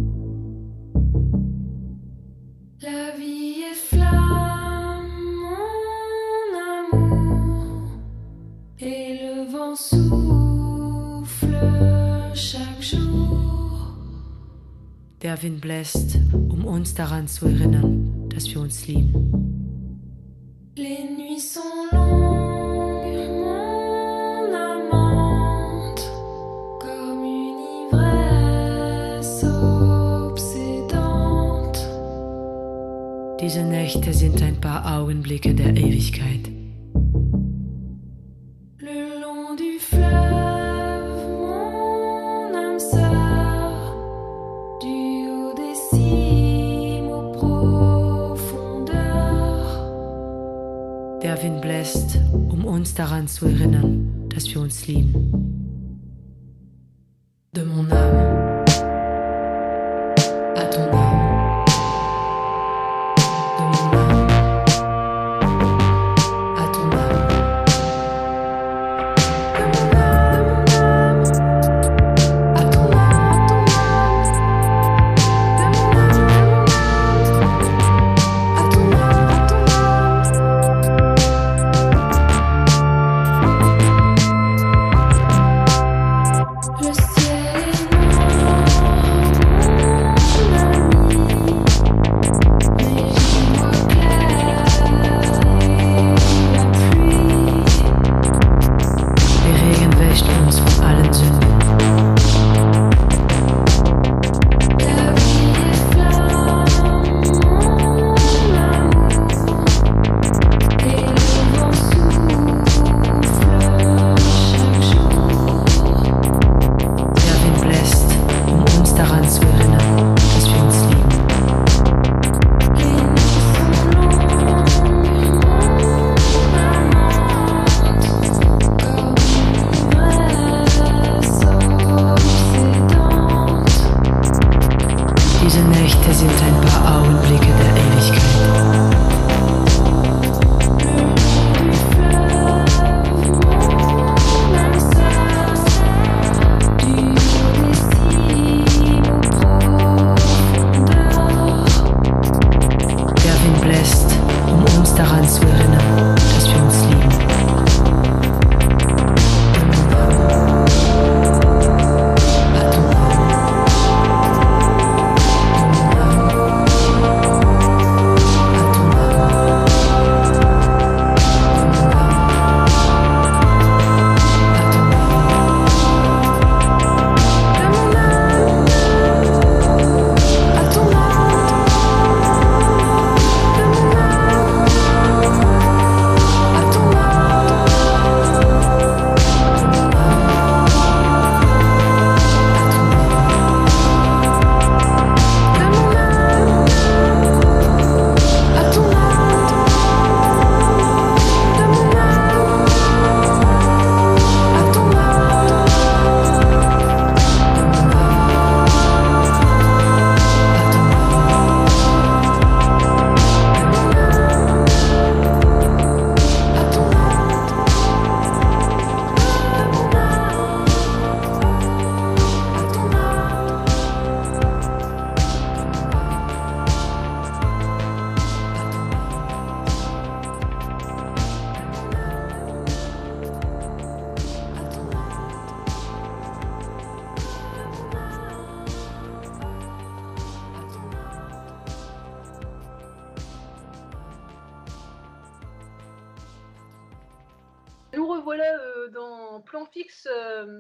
Der Wind bläst, um uns daran zu erinnern, dass wir uns lieben. Les nuits sont longues. Diese Nächte sind ein paar Augenblicke der Ewigkeit. Zu erinnern, dass wir uns lieben.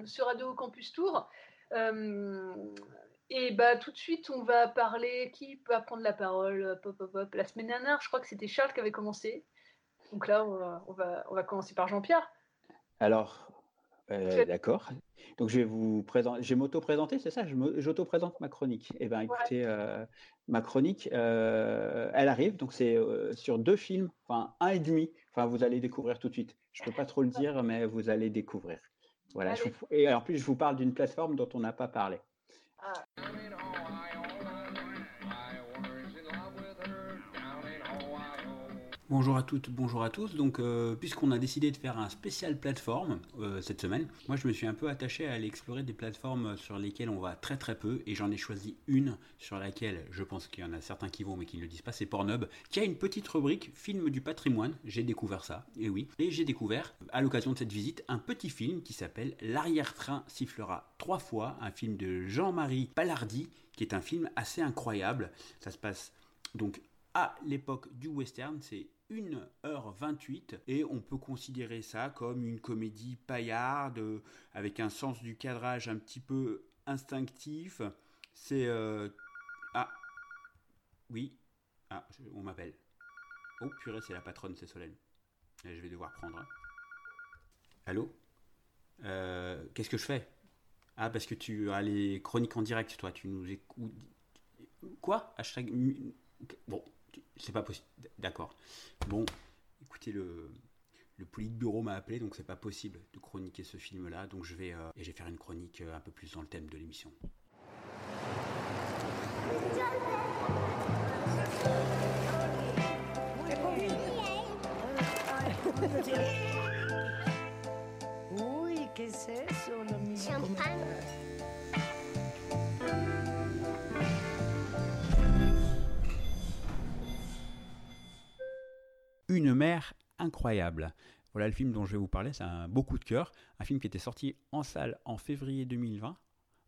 Sur Radio Campus Tour. et bah tout de suite, on va parler. Qui peut prendre la parole pop, pop, pop. La semaine dernière, je crois que c'était Charles qui avait commencé. Donc là, on va, on va, on va commencer par Jean-Pierre. Alors, euh, d'accord. Donc je vais vous présenter, je vais m'auto-présenter, c'est ça? J'auto-présente ma chronique. Eh bien écoutez, euh, ma chronique, euh, elle arrive, donc c'est sur deux films, enfin un et demi, enfin vous allez découvrir tout de suite. Je ne peux pas trop le dire, mais vous allez découvrir. Voilà. et en plus, je vous parle d'une plateforme dont on n'a pas parlé. Ah. Bonjour à toutes, bonjour à tous. Donc, euh, puisqu'on a décidé de faire un spécial plateforme euh, cette semaine, moi je me suis un peu attaché à aller explorer des plateformes sur lesquelles on va très très peu, et j'en ai choisi une sur laquelle je pense qu'il y en a certains qui vont mais qui ne le disent pas, c'est Pornhub, qui a une petite rubrique film du patrimoine. J'ai découvert ça, et oui, et j'ai découvert à l'occasion de cette visite un petit film qui s'appelle L'arrière-train sifflera trois fois, un film de Jean-Marie Palardi, qui est un film assez incroyable. Ça se passe donc à l'époque du western, c'est 1h28 et on peut considérer ça comme une comédie paillarde avec un sens du cadrage un petit peu instinctif. C'est... Euh, ah Oui. Ah, on m'appelle. Oh purée, c'est la patronne, c'est Solène. je vais devoir prendre. Allô? Euh, Qu'est-ce que je fais? Ah, parce que tu as les chroniques en direct, toi. Tu nous écoutes. Quoi? Hashtag. Bon, c'est pas possible. D'accord. Bon, écoutez, le, le Politburo m'a appelé, donc c'est pas possible de chroniquer ce film-là. Donc je vais, euh, et je vais faire une chronique euh, un peu plus dans le thème de l'émission. Oui, qu'est-ce que c'est Une mère incroyable. Voilà le film dont je vais vous parler, c'est un beau coup de cœur. Un film qui était sorti en salle en février 2020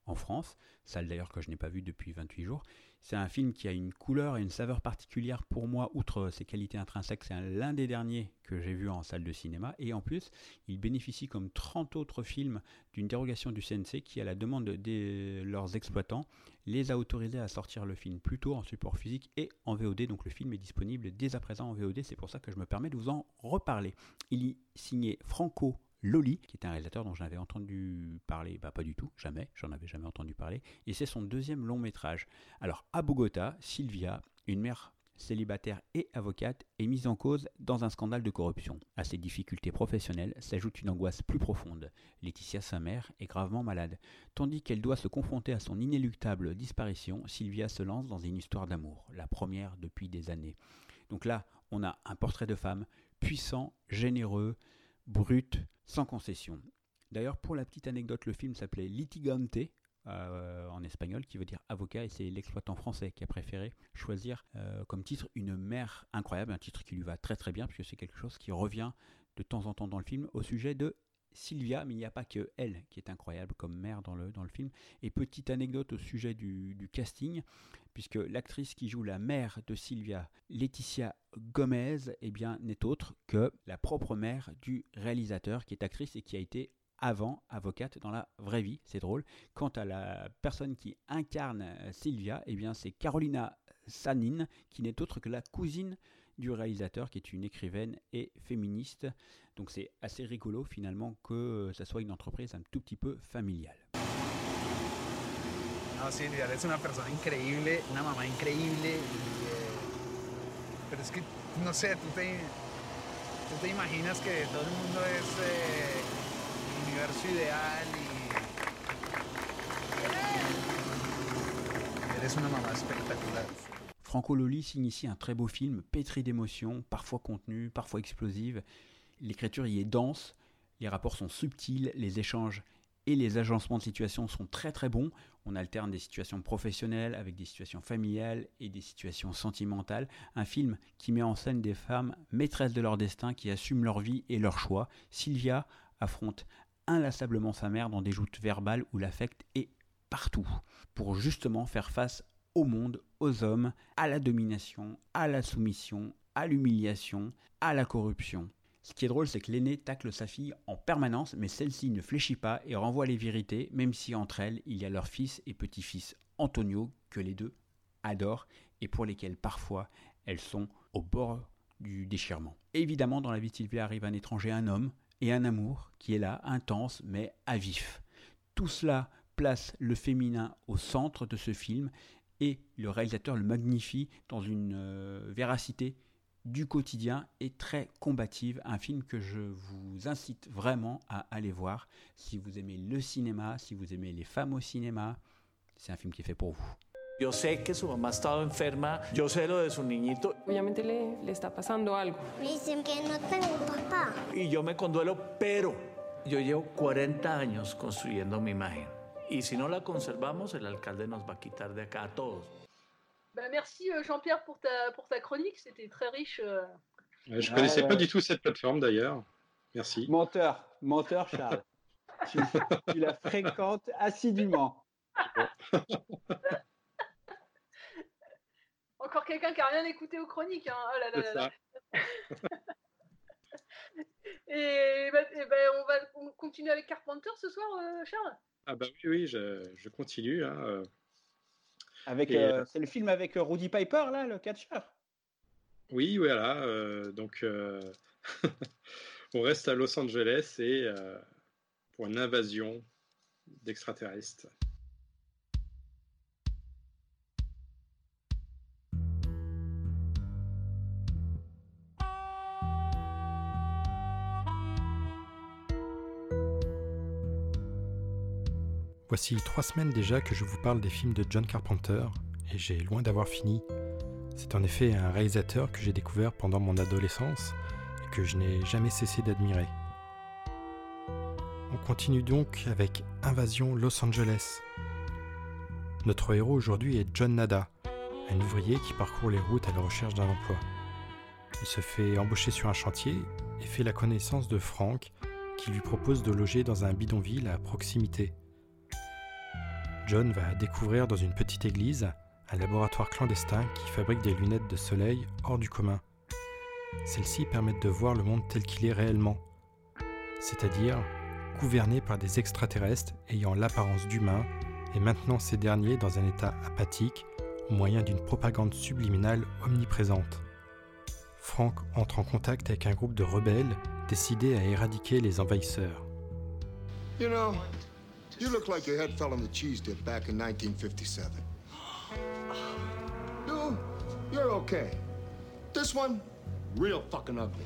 en France, salle d'ailleurs que je n'ai pas vue depuis 28 jours. C'est un film qui a une couleur et une saveur particulière pour moi, outre ses qualités intrinsèques, c'est l'un des derniers que j'ai vu en salle de cinéma. Et en plus, il bénéficie comme 30 autres films d'une dérogation du CNC qui, à la demande de leurs exploitants, les a autorisés à sortir le film plus tôt en support physique et en VOD. Donc le film est disponible dès à présent en VOD, c'est pour ça que je me permets de vous en reparler. Il y signait Franco Loli, qui est un réalisateur dont j'avais entendu parler, bah pas du tout, jamais, j'en avais jamais entendu parler, et c'est son deuxième long métrage. Alors à Bogota, Sylvia, une mère célibataire et avocate, est mise en cause dans un scandale de corruption. À ces difficultés professionnelles s'ajoute une angoisse plus profonde. Laetitia, sa mère, est gravement malade. Tandis qu'elle doit se confronter à son inéluctable disparition, Sylvia se lance dans une histoire d'amour, la première depuis des années. Donc là, on a un portrait de femme puissant, généreux, brut, sans concession. D'ailleurs, pour la petite anecdote, le film s'appelait Litigante, euh, en espagnol, qui veut dire avocat, et c'est l'exploitant français qui a préféré choisir euh, comme titre une mère incroyable, un titre qui lui va très très bien, puisque c'est quelque chose qui revient de temps en temps dans le film au sujet de Sylvia, mais il n'y a pas que elle qui est incroyable comme mère dans le, film. Et petite anecdote au sujet du, casting, puisque l'actrice qui joue la mère de Sylvia, Laetitia Gomez, eh n'est autre que la propre mère du réalisateur, qui est actrice et qui a été avant avocate dans la vraie vie, c'est drôle. Quant à la personne qui incarne Sylvia, eh bien c'est Carolina Sanin, qui n'est autre que la cousine du réalisateur, qui est une écrivaine et féministe. Donc c'est assez rigolo finalement que ça soit une entreprise un tout petit peu familiale. No, Silvia, eres una persona increíble, una mamá increíble. Y, eh, pero es que, no sé, tú te, tú te imaginas que todo el mundo es eh, el universo ideal y eres una mamá espectacular. Franco Loli signe ici un très beau film, pétri d'émotions, parfois contenues, parfois explosives. L'écriture y est dense, les rapports sont subtils, les échanges et les agencements de situations sont très très bons. On alterne des situations professionnelles avec des situations familiales et des situations sentimentales. Un film qui met en scène des femmes maîtresses de leur destin qui assument leur vie et leur choix. Sylvia affronte inlassablement sa mère dans des joutes verbales où l'affect est partout pour justement faire face au monde, aux hommes, à la domination, à la soumission, à l'humiliation, à la corruption. Ce qui est drôle, c'est que l'aîné tacle sa fille en permanence, mais celle-ci ne fléchit pas et renvoie les vérités, même si entre elles, il y a leur fils et petit-fils Antonio, que les deux adorent et pour lesquels parfois elles sont au bord du déchirement. Évidemment, dans la vie de Sylvia arrive un étranger, un homme, et un amour qui est là, intense mais à vif. Tout cela place le féminin au centre de ce film et le réalisateur le magnifie dans une euh, véracité du quotidien et très combative. Un film que je vous incite vraiment à aller voir si vous aimez le cinéma, si vous aimez les femmes au cinéma. C'est un film qui est fait pour vous. Yo sé que su mamá ha estado enferma, yo sé lo de su niñito. Obviamente le, le está pasando algo. Dicen que no tengo papá. Y yo me conduelo, pero yo llevo 40 años construyendo mi imagen. Y si no la conservamos, el alcalde nos va a quitar de acá a todos. Bah, merci euh, Jean-Pierre pour ta, pour ta chronique, c'était très riche. euh. Ouais, je Ouais, connaissais ouais. pas du tout cette plateforme d'ailleurs. Merci. Menteur, menteur Charles. tu, tu la fréquentes assidûment. Encore quelqu'un qui a rien écouté aux chroniques. Hein. Oh là là C'est là là. ça. Et, bah, et ben, on va on continue avec Carpenter ce soir, euh, Charles? Ah bah oui, oui, je, je continue. hein, euh. Avec, Et, euh, c'est le film avec Rudy Piper là, le catcheur? Oui, voilà. euh, donc, euh, on reste à Los Angeles et euh, pour une invasion d'extraterrestres. Voici trois semaines déjà que je vous parle des films de John Carpenter, et j'ai loin d'avoir fini. C'est en effet un réalisateur que j'ai découvert pendant mon adolescence et que je n'ai jamais cessé d'admirer. On continue donc avec Invasion Los Angeles. Notre héros aujourd'hui est John Nada, un ouvrier qui parcourt les routes à la recherche d'un emploi. Il se fait embaucher sur un chantier et fait la connaissance de Frank, qui lui propose de loger dans un bidonville à proximité. John va découvrir dans une petite église un laboratoire clandestin qui fabrique des lunettes de soleil hors du commun. Celles-ci permettent de voir le monde tel qu'il est réellement, c'est-à-dire gouverné par des extraterrestres ayant l'apparence d'humains et maintenant ces derniers dans un état apathique au moyen d'une propagande subliminale omniprésente. Frank entre en contact avec un groupe de rebelles décidés à éradiquer les envahisseurs. You look like your head fell on the cheese dip back in 1957. You, you're okay. This one, real fucking ugly.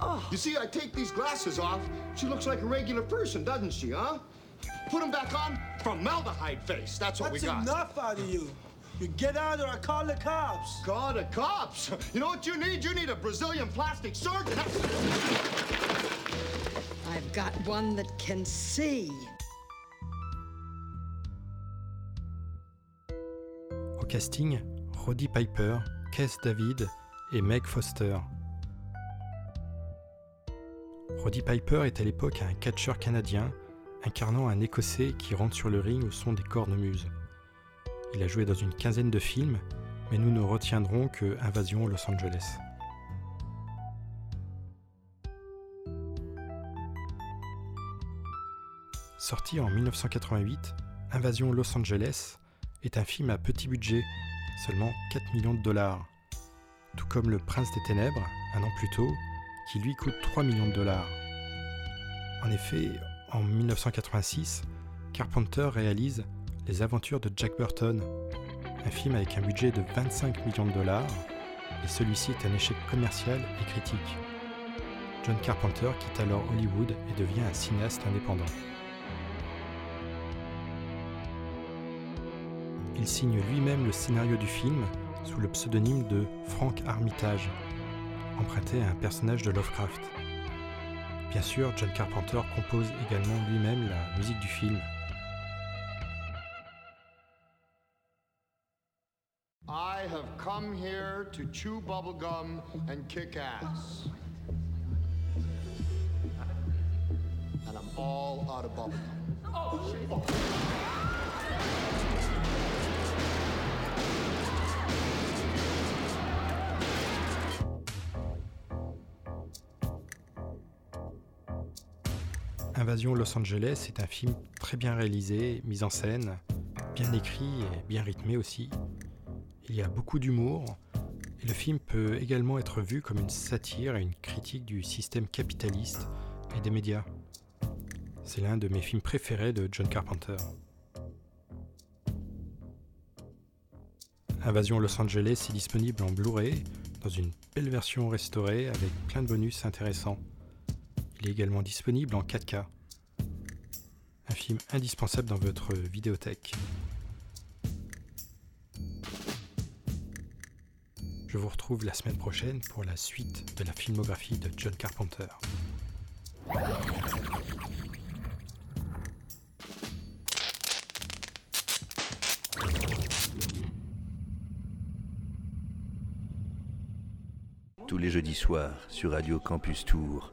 Oh. You see, I take these glasses off, she looks like a regular person, doesn't she, huh? Put them back on, formaldehyde face. That's what That's we got. That's enough out of you. You get out or I call the cops. Call the cops? You know what you need? You need a Brazilian plastic surgeon. I've got one that can see. Casting, Roddy Piper, Keith David et Meg Foster. Roddy Piper est à l'époque un catcheur canadien incarnant un Écossais qui rentre sur le ring au son des cornemuses. Il a joué dans une quinzaine de films, mais nous ne retiendrons que Invasion Los Angeles. Sorti en 1988, Invasion Los Angeles est un film à petit budget, seulement 4 millions de dollars. Tout comme Le Prince des Ténèbres, un an plus tôt, qui lui coûte 3 millions de dollars. En effet, en 1986, Carpenter réalise Les aventures de Jack Burton, un film avec un budget de 25 millions de dollars, et celui-ci est un échec commercial et critique. John Carpenter quitte alors Hollywood et devient un cinéaste indépendant. Il signe lui-même le scénario du film sous le pseudonyme de Frank Armitage, emprunté à un personnage de Lovecraft. Bien sûr, John Carpenter compose également lui-même la musique du film. I have come here to chew bubblegum and kick ass. And I'm all out of bubblegum. Invasion Los Angeles est un film très bien réalisé, mis en scène, bien écrit et bien rythmé aussi. Il y a beaucoup d'humour, et le film peut également être vu comme une satire et une critique du système capitaliste et des médias. C'est l'un de mes films préférés de John Carpenter. Invasion Los Angeles est disponible en Blu-ray, dans une belle version restaurée avec plein de bonus intéressants. Il est également disponible en 4K. Un film indispensable dans votre vidéothèque. Je vous retrouve la semaine prochaine pour la suite de la filmographie de John Carpenter. Tous les jeudis soirs sur Radio Campus Tour,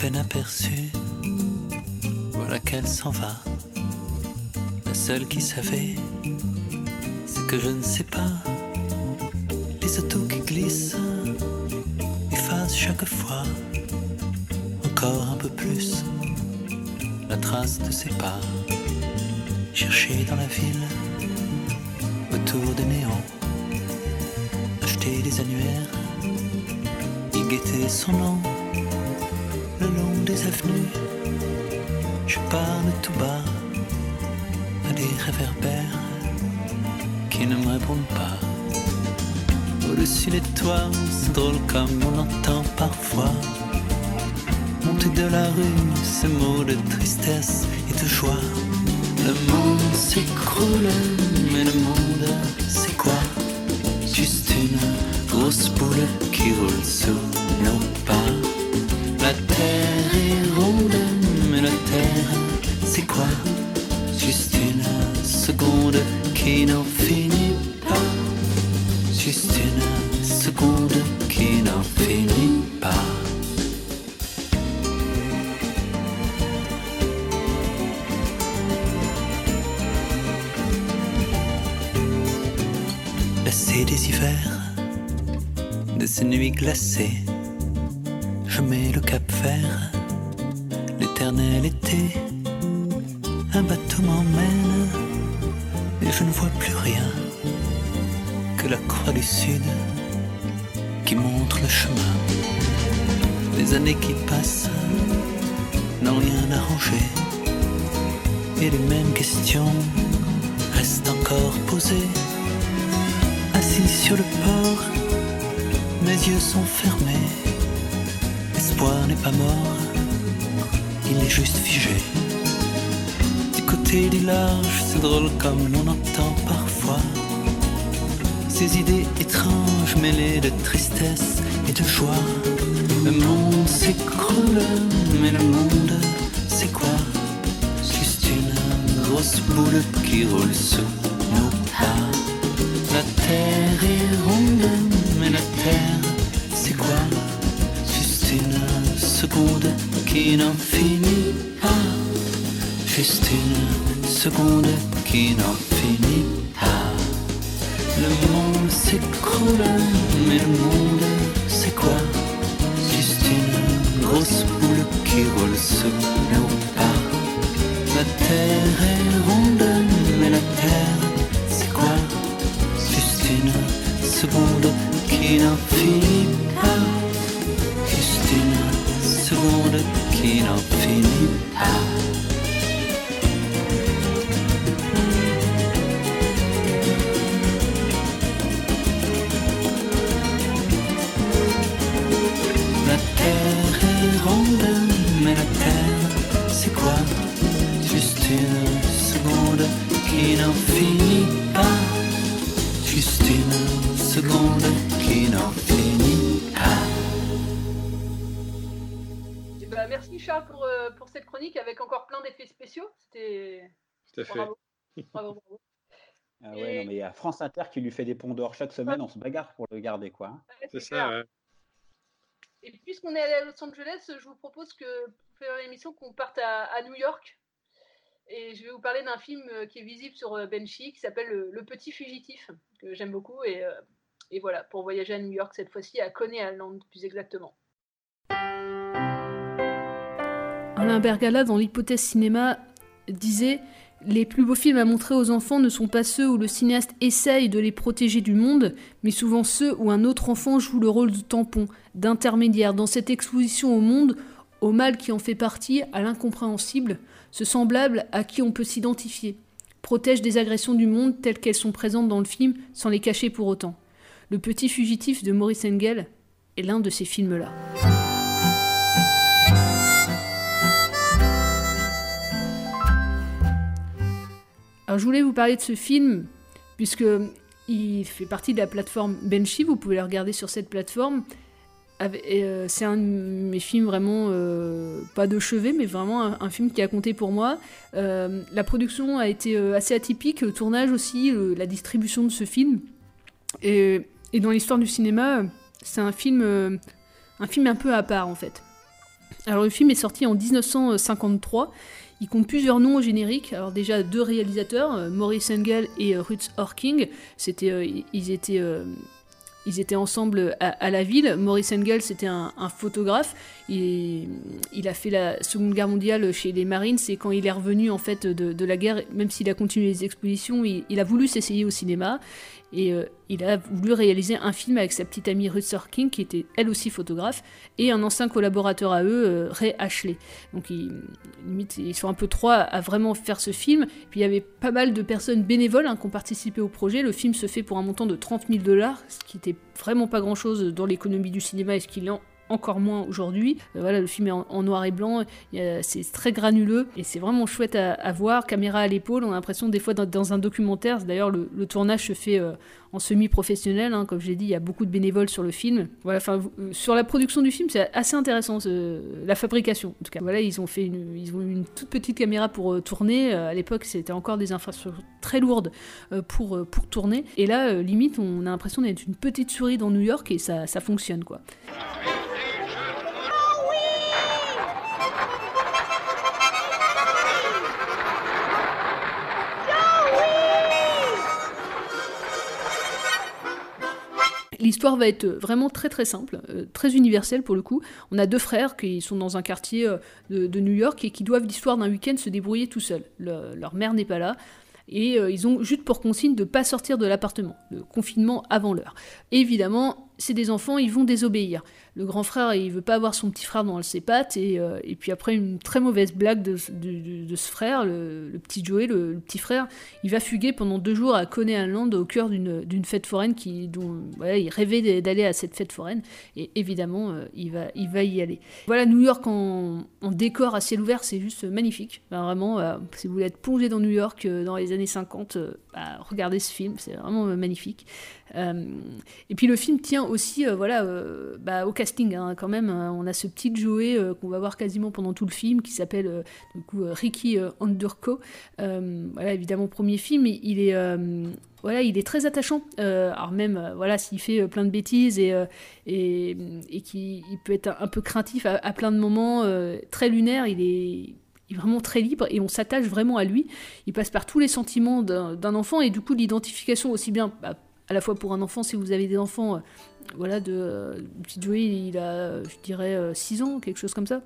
Peine aperçue, voilà qu'elle s'en va. La seule qui savait c'est que je ne sais pas. Les autos qui glissent effacent chaque fois encore un peu plus la trace de ses pas. Chercher dans la ville, autour des néons, acheter des annuaires, y guetter son nom des avenues. Je parle tout bas à des réverbères qui ne me répondent pas. Au-dessus des toits, c'est drôle comme on entend parfois monter de la rue ces mots de tristesse et de joie. Le monde s'écroule, mais le monde, c'est quoi? Juste une grosse boule qui roule sous nos seconde qui n'en finit pas. Juste une seconde qui n'en finit pas. Lassé des hivers, de ces nuits glacées, qui n'en France Inter qui lui fait des ponts d'or chaque semaine, on se bagarre pour le garder, quoi. hein. Ouais, C'est clair. ça, ouais. Et puisqu'on est allé à Los Angeles, je vous propose que pour faire l'émission qu'on parte à, à New York. Et je vais vous parler d'un film euh, qui est visible sur euh, Benchy qui s'appelle le, Le Petit Fugitif, que j'aime beaucoup. Et, euh, et voilà, pour voyager à New York cette fois-ci, à Coney Island plus exactement. Alain Bergala, dans l'hypothèse cinéma, disait Les plus beaux films à montrer aux enfants ne sont pas ceux où le cinéaste essaye de les protéger du monde, mais souvent ceux où un autre enfant joue le rôle de tampon, d'intermédiaire dans cette exposition au monde, au mal qui en fait partie, à l'incompréhensible, ce semblable à qui on peut s'identifier, protège des agressions du monde telles qu'elles sont présentes dans le film sans les cacher pour autant. Le petit fugitif de Maurice Engel est l'un de ces films-là. Alors je voulais vous parler de ce film puisque il fait partie de la plateforme Benchy, vous pouvez le regarder sur cette plateforme. Euh, C'est un de mes films vraiment euh, pas de chevet, mais vraiment un, film qui a compté pour moi. Euh, la production a été assez atypique, le tournage aussi, la distribution de ce film. Et, et dans l'histoire du cinéma, c'est un film, un film un peu à part en fait. Alors le film est sorti en 1953. Il compte plusieurs noms au générique. Alors déjà deux réalisateurs, euh, Maurice Engel et euh, Ruth Horking. C'était, euh, ils étaient, ils étaient ensemble à, la ville. Maurice Engel, c'était un, photographe. Il, a fait la Seconde Guerre mondiale chez les Marines. Et quand il est revenu en fait de, la guerre, même s'il a continué les expositions, il, a voulu s'essayer au cinéma. Et il a voulu réaliser un film avec sa petite amie Ruth Sorkin, qui était elle aussi photographe, et un ancien collaborateur à eux, euh, Ray Ashley. Donc ils, limite, ils sont un peu trois à vraiment faire ce film. Puis il y avait pas mal de personnes bénévoles hein, qui ont participé au projet. Le film se fait pour un montant de 30 000 dollars, ce qui était vraiment pas grand chose dans l'économie du cinéma et ce qu'il en- encore moins aujourd'hui. Euh, voilà, le film est en, noir et blanc, c'est très granuleux et c'est vraiment chouette à, voir. Caméra à l'épaule, on a l'impression des fois dans, un documentaire. D'ailleurs, le, le tournage se fait euh, en semi-professionnel, hein, comme je l'ai dit, il y a beaucoup de bénévoles sur le film. Voilà, enfin, euh, sur la production du film, c'est assez intéressant, la fabrication. En tout cas, voilà, ils ont fait une, ils ont une toute petite caméra pour euh, tourner. Euh, à l'époque, c'était encore des infrastructures très lourdes pour, pour tourner. Et là, limite, on a l'impression d'être une petite souris dans New York et ça, ça fonctionne, quoi. L'histoire va être vraiment très très simple, euh, très universelle pour le coup. On a deux frères qui sont dans un quartier euh, de, New York et qui doivent l'histoire d'un week-end se débrouiller tout seuls. Le- leur mère n'est pas là. Et euh, ils ont juste pour consigne de ne pas sortir de l'appartement, le confinement avant l'heure. Évidemment, c'est des enfants, ils vont désobéir. Le grand frère, il veut pas avoir son petit frère dans ses pattes, et, euh, et puis après une très mauvaise blague de, de- ce frère, le, le petit Joey, le, le petit frère, il va fuguer pendant deux jours à Coney Island au cœur d'une fête foraine qui, dont voilà, il rêvait d'aller à cette fête foraine, et évidemment, euh, il, va, il va y aller. Voilà, New York en, décor à ciel ouvert, c'est juste magnifique. Vraiment, euh, si vous voulez être plongé dans New York dans les années 50, euh, bah, regardez ce film, c'est vraiment magnifique. Et puis le film tient aussi euh, voilà, euh, bah, au casting hein, quand même. hein. on a ce petit Joey euh, qu'on va voir quasiment pendant tout le film qui s'appelle euh, du coup, euh, Ricky euh, Andurko. Euh, voilà, évidemment, premier film, il- est, euh, voilà, il est très attachant. Euh, alors même, euh, voilà, s'il fait euh, plein de bêtises et, euh, et, et qu'il il peut être un, peu craintif à, plein de moments, euh, très lunaire, il est vraiment très libre et on s'attache vraiment à lui. Il passe par tous les sentiments d'un enfant et du coup l'identification aussi bien bah, à la fois pour un enfant si vous avez des enfants, euh, voilà, de euh, petit Joey il a je dirais 6 ans, quelque chose comme ça.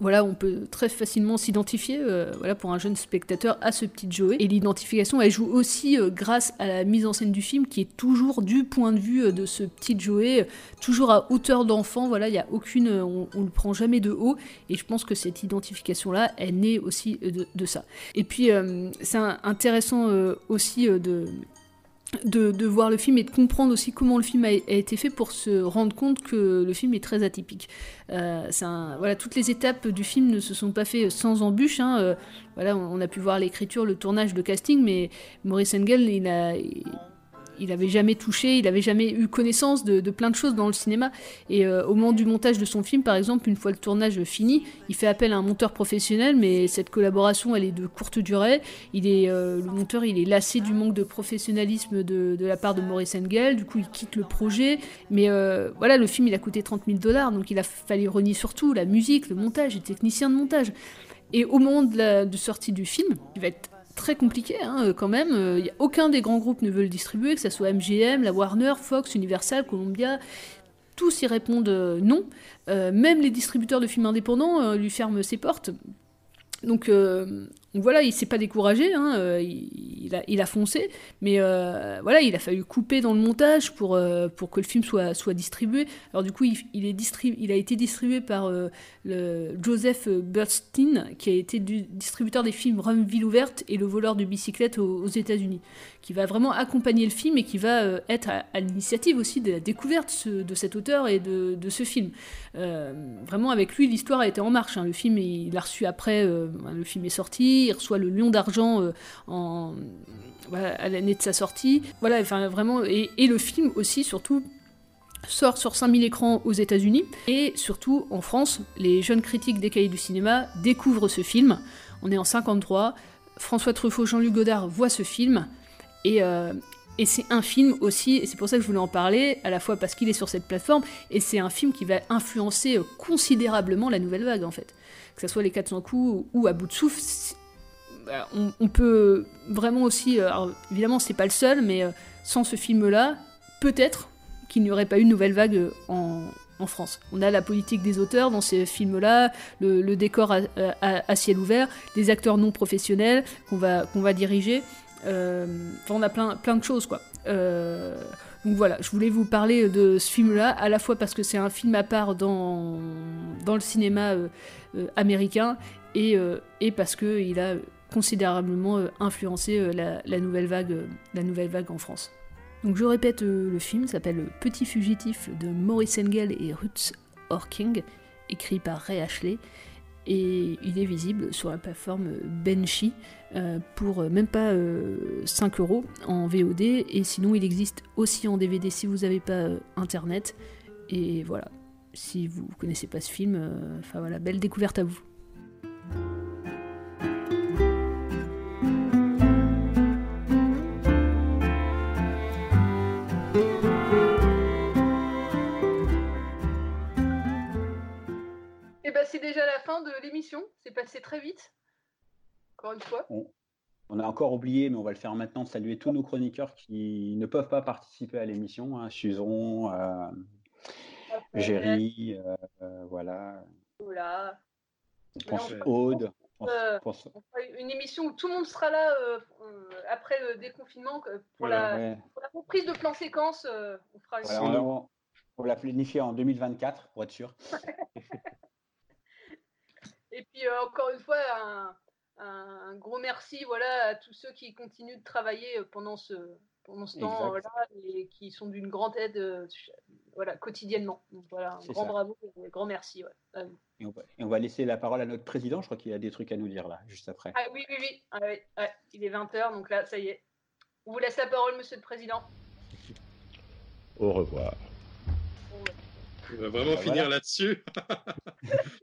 Voilà, on peut très facilement s'identifier, euh, voilà, pour un jeune spectateur, à ce petit Joey. Et l'identification, elle joue aussi euh, grâce à la mise en scène du film, qui est toujours du point de vue euh, de ce petit Joey, euh, toujours à hauteur d'enfant. Voilà, il y a aucune, euh, on, on le prend jamais de haut. Et je pense que cette identification-là, elle naît aussi euh, de, de ça. Et puis, euh, c'est intéressant euh, aussi euh, de de, de voir le film et de comprendre aussi comment le film a, été fait pour se rendre compte que le film est très atypique. Euh, un- voilà, toutes les étapes du film ne se sont pas faites sans embûche. hein. Euh, voilà, on, on a pu voir l'écriture, le tournage, le casting, mais Maurice Engel, il a, il, il avait jamais touché, il avait jamais eu connaissance de, plein de choses dans le cinéma. Et euh, au moment du montage de son film, par exemple, une fois le tournage fini, il fait appel à un monteur professionnel, mais cette collaboration, elle est de courte durée. Il est, euh, le monteur, il est lassé du manque de professionnalisme de, la part de Maurice Engel, du coup, il quitte le projet. Mais euh, voilà, le film, il a coûté 30 000 dollars, donc il a fallu renier surtout la musique, le montage, les techniciens de montage. Et au moment de la sortie du film, il va être très compliqué hein, quand même. A aucun des grands groupes ne veut le distribuer, que ce soit MGM, la Warner, Fox, Universal, Columbia. Tous y répondent euh, non. Euh, même les distributeurs de films indépendants euh, lui ferment ses portes. Donc, euh, donc voilà, il s'est pas découragé, hein, euh, il, a, foncé, mais euh, voilà, il a fallu couper dans le montage pour, euh, que le film soit, distribué. Alors du coup, il, a été distribué par Joseph Bernstein, qui a été distributeur des films Rome Ville ouverte et Le voleur de bicyclette aux États-Unis, qui va vraiment accompagner le film et qui va euh, être à, l'initiative aussi de la découverte de cet auteur et de, ce film. Euh, vraiment, avec lui, l'histoire a été en marche. hein. Le film, il l'a reçu après, euh, le film est sorti, il reçoit le Lion d'argent à l'année de sa sortie. Voilà, enfin vraiment, et, et le film aussi, surtout sort sur 5000 écrans aux États-Unis et surtout en France, les jeunes critiques des cahiers du cinéma découvrent ce film. On est en 53, François Truffaut, Jean-Luc Godard voient ce film et, euh, et c'est un film aussi, et c'est pour ça que je voulais en parler, à la fois parce qu'il est sur cette plateforme et c'est un film qui va influencer euh, considérablement la nouvelle vague en fait. Que ce soit les 400 coups ou à bout de souffle, bah, on, peut vraiment aussi, euh, alors, évidemment c'est pas le seul, mais euh, sans ce film-là, peut-être qu'il n'y aurait pas eu de nouvelle vague euh, en, France. On a la politique des auteurs dans ces films-là, le, décor à, ciel ouvert, des acteurs non professionnels qu'on va diriger. Euh, on a plein, plein de choses, quoi. Euh, donc voilà, je voulais vous parler de ce film-là, à la fois parce que c'est un film à part dans, dans le cinéma euh, américain, et, et parce qu'il a considérablement influencé la, nouvelle vague, la nouvelle vague en France. Donc je répète, le film s'appelle Petit fugitif de Maurice Engel et Ruth Orking, écrit par Ray Ashley, et il est visible sur la plateforme Benchy euh, pour euh, même pas euh, 5 euros en VOD, et sinon il existe aussi en DVD si vous n'avez pas euh, internet. Et voilà, si vous connaissez pas ce film, enfin voilà, belle découverte à vous. C'est déjà la fin de l'émission. C'est passé très vite. Encore une fois. On, on a encore oublié, mais on va le faire maintenant, saluer tous nos chroniqueurs qui ne peuvent pas participer à l'émission. Hein, Suzon, euh, Géry, euh, euh, voilà. Je pense Aude. pense- Euh, pense- une émission où tout le monde sera là après le déconfinement pour, Voilà, la, ouais. pour la reprise de plan séquence. on fera une voilà, on, on- on l'a planifié en 2024, pour être sûr. Et puis euh, encore une fois, un, un- un gros merci voilà, à tous ceux qui continuent de travailler euh, pendant ce, pendant ce Exact. temps-là et qui sont d'une grande aide euh, voilà, quotidiennement. Donc voilà, un grand ça. bravo et un grand merci ouais, à vous. Et on, va, et on va laisser la parole à notre président. Je crois qu'il a des trucs à nous dire là, juste après. Ah oui, oui, oui, Ah oui, ouais, il est 20h, donc là, ça y est. On vous laisse la parole, monsieur le président. Au revoir. On va vraiment finir voilà. là-dessus.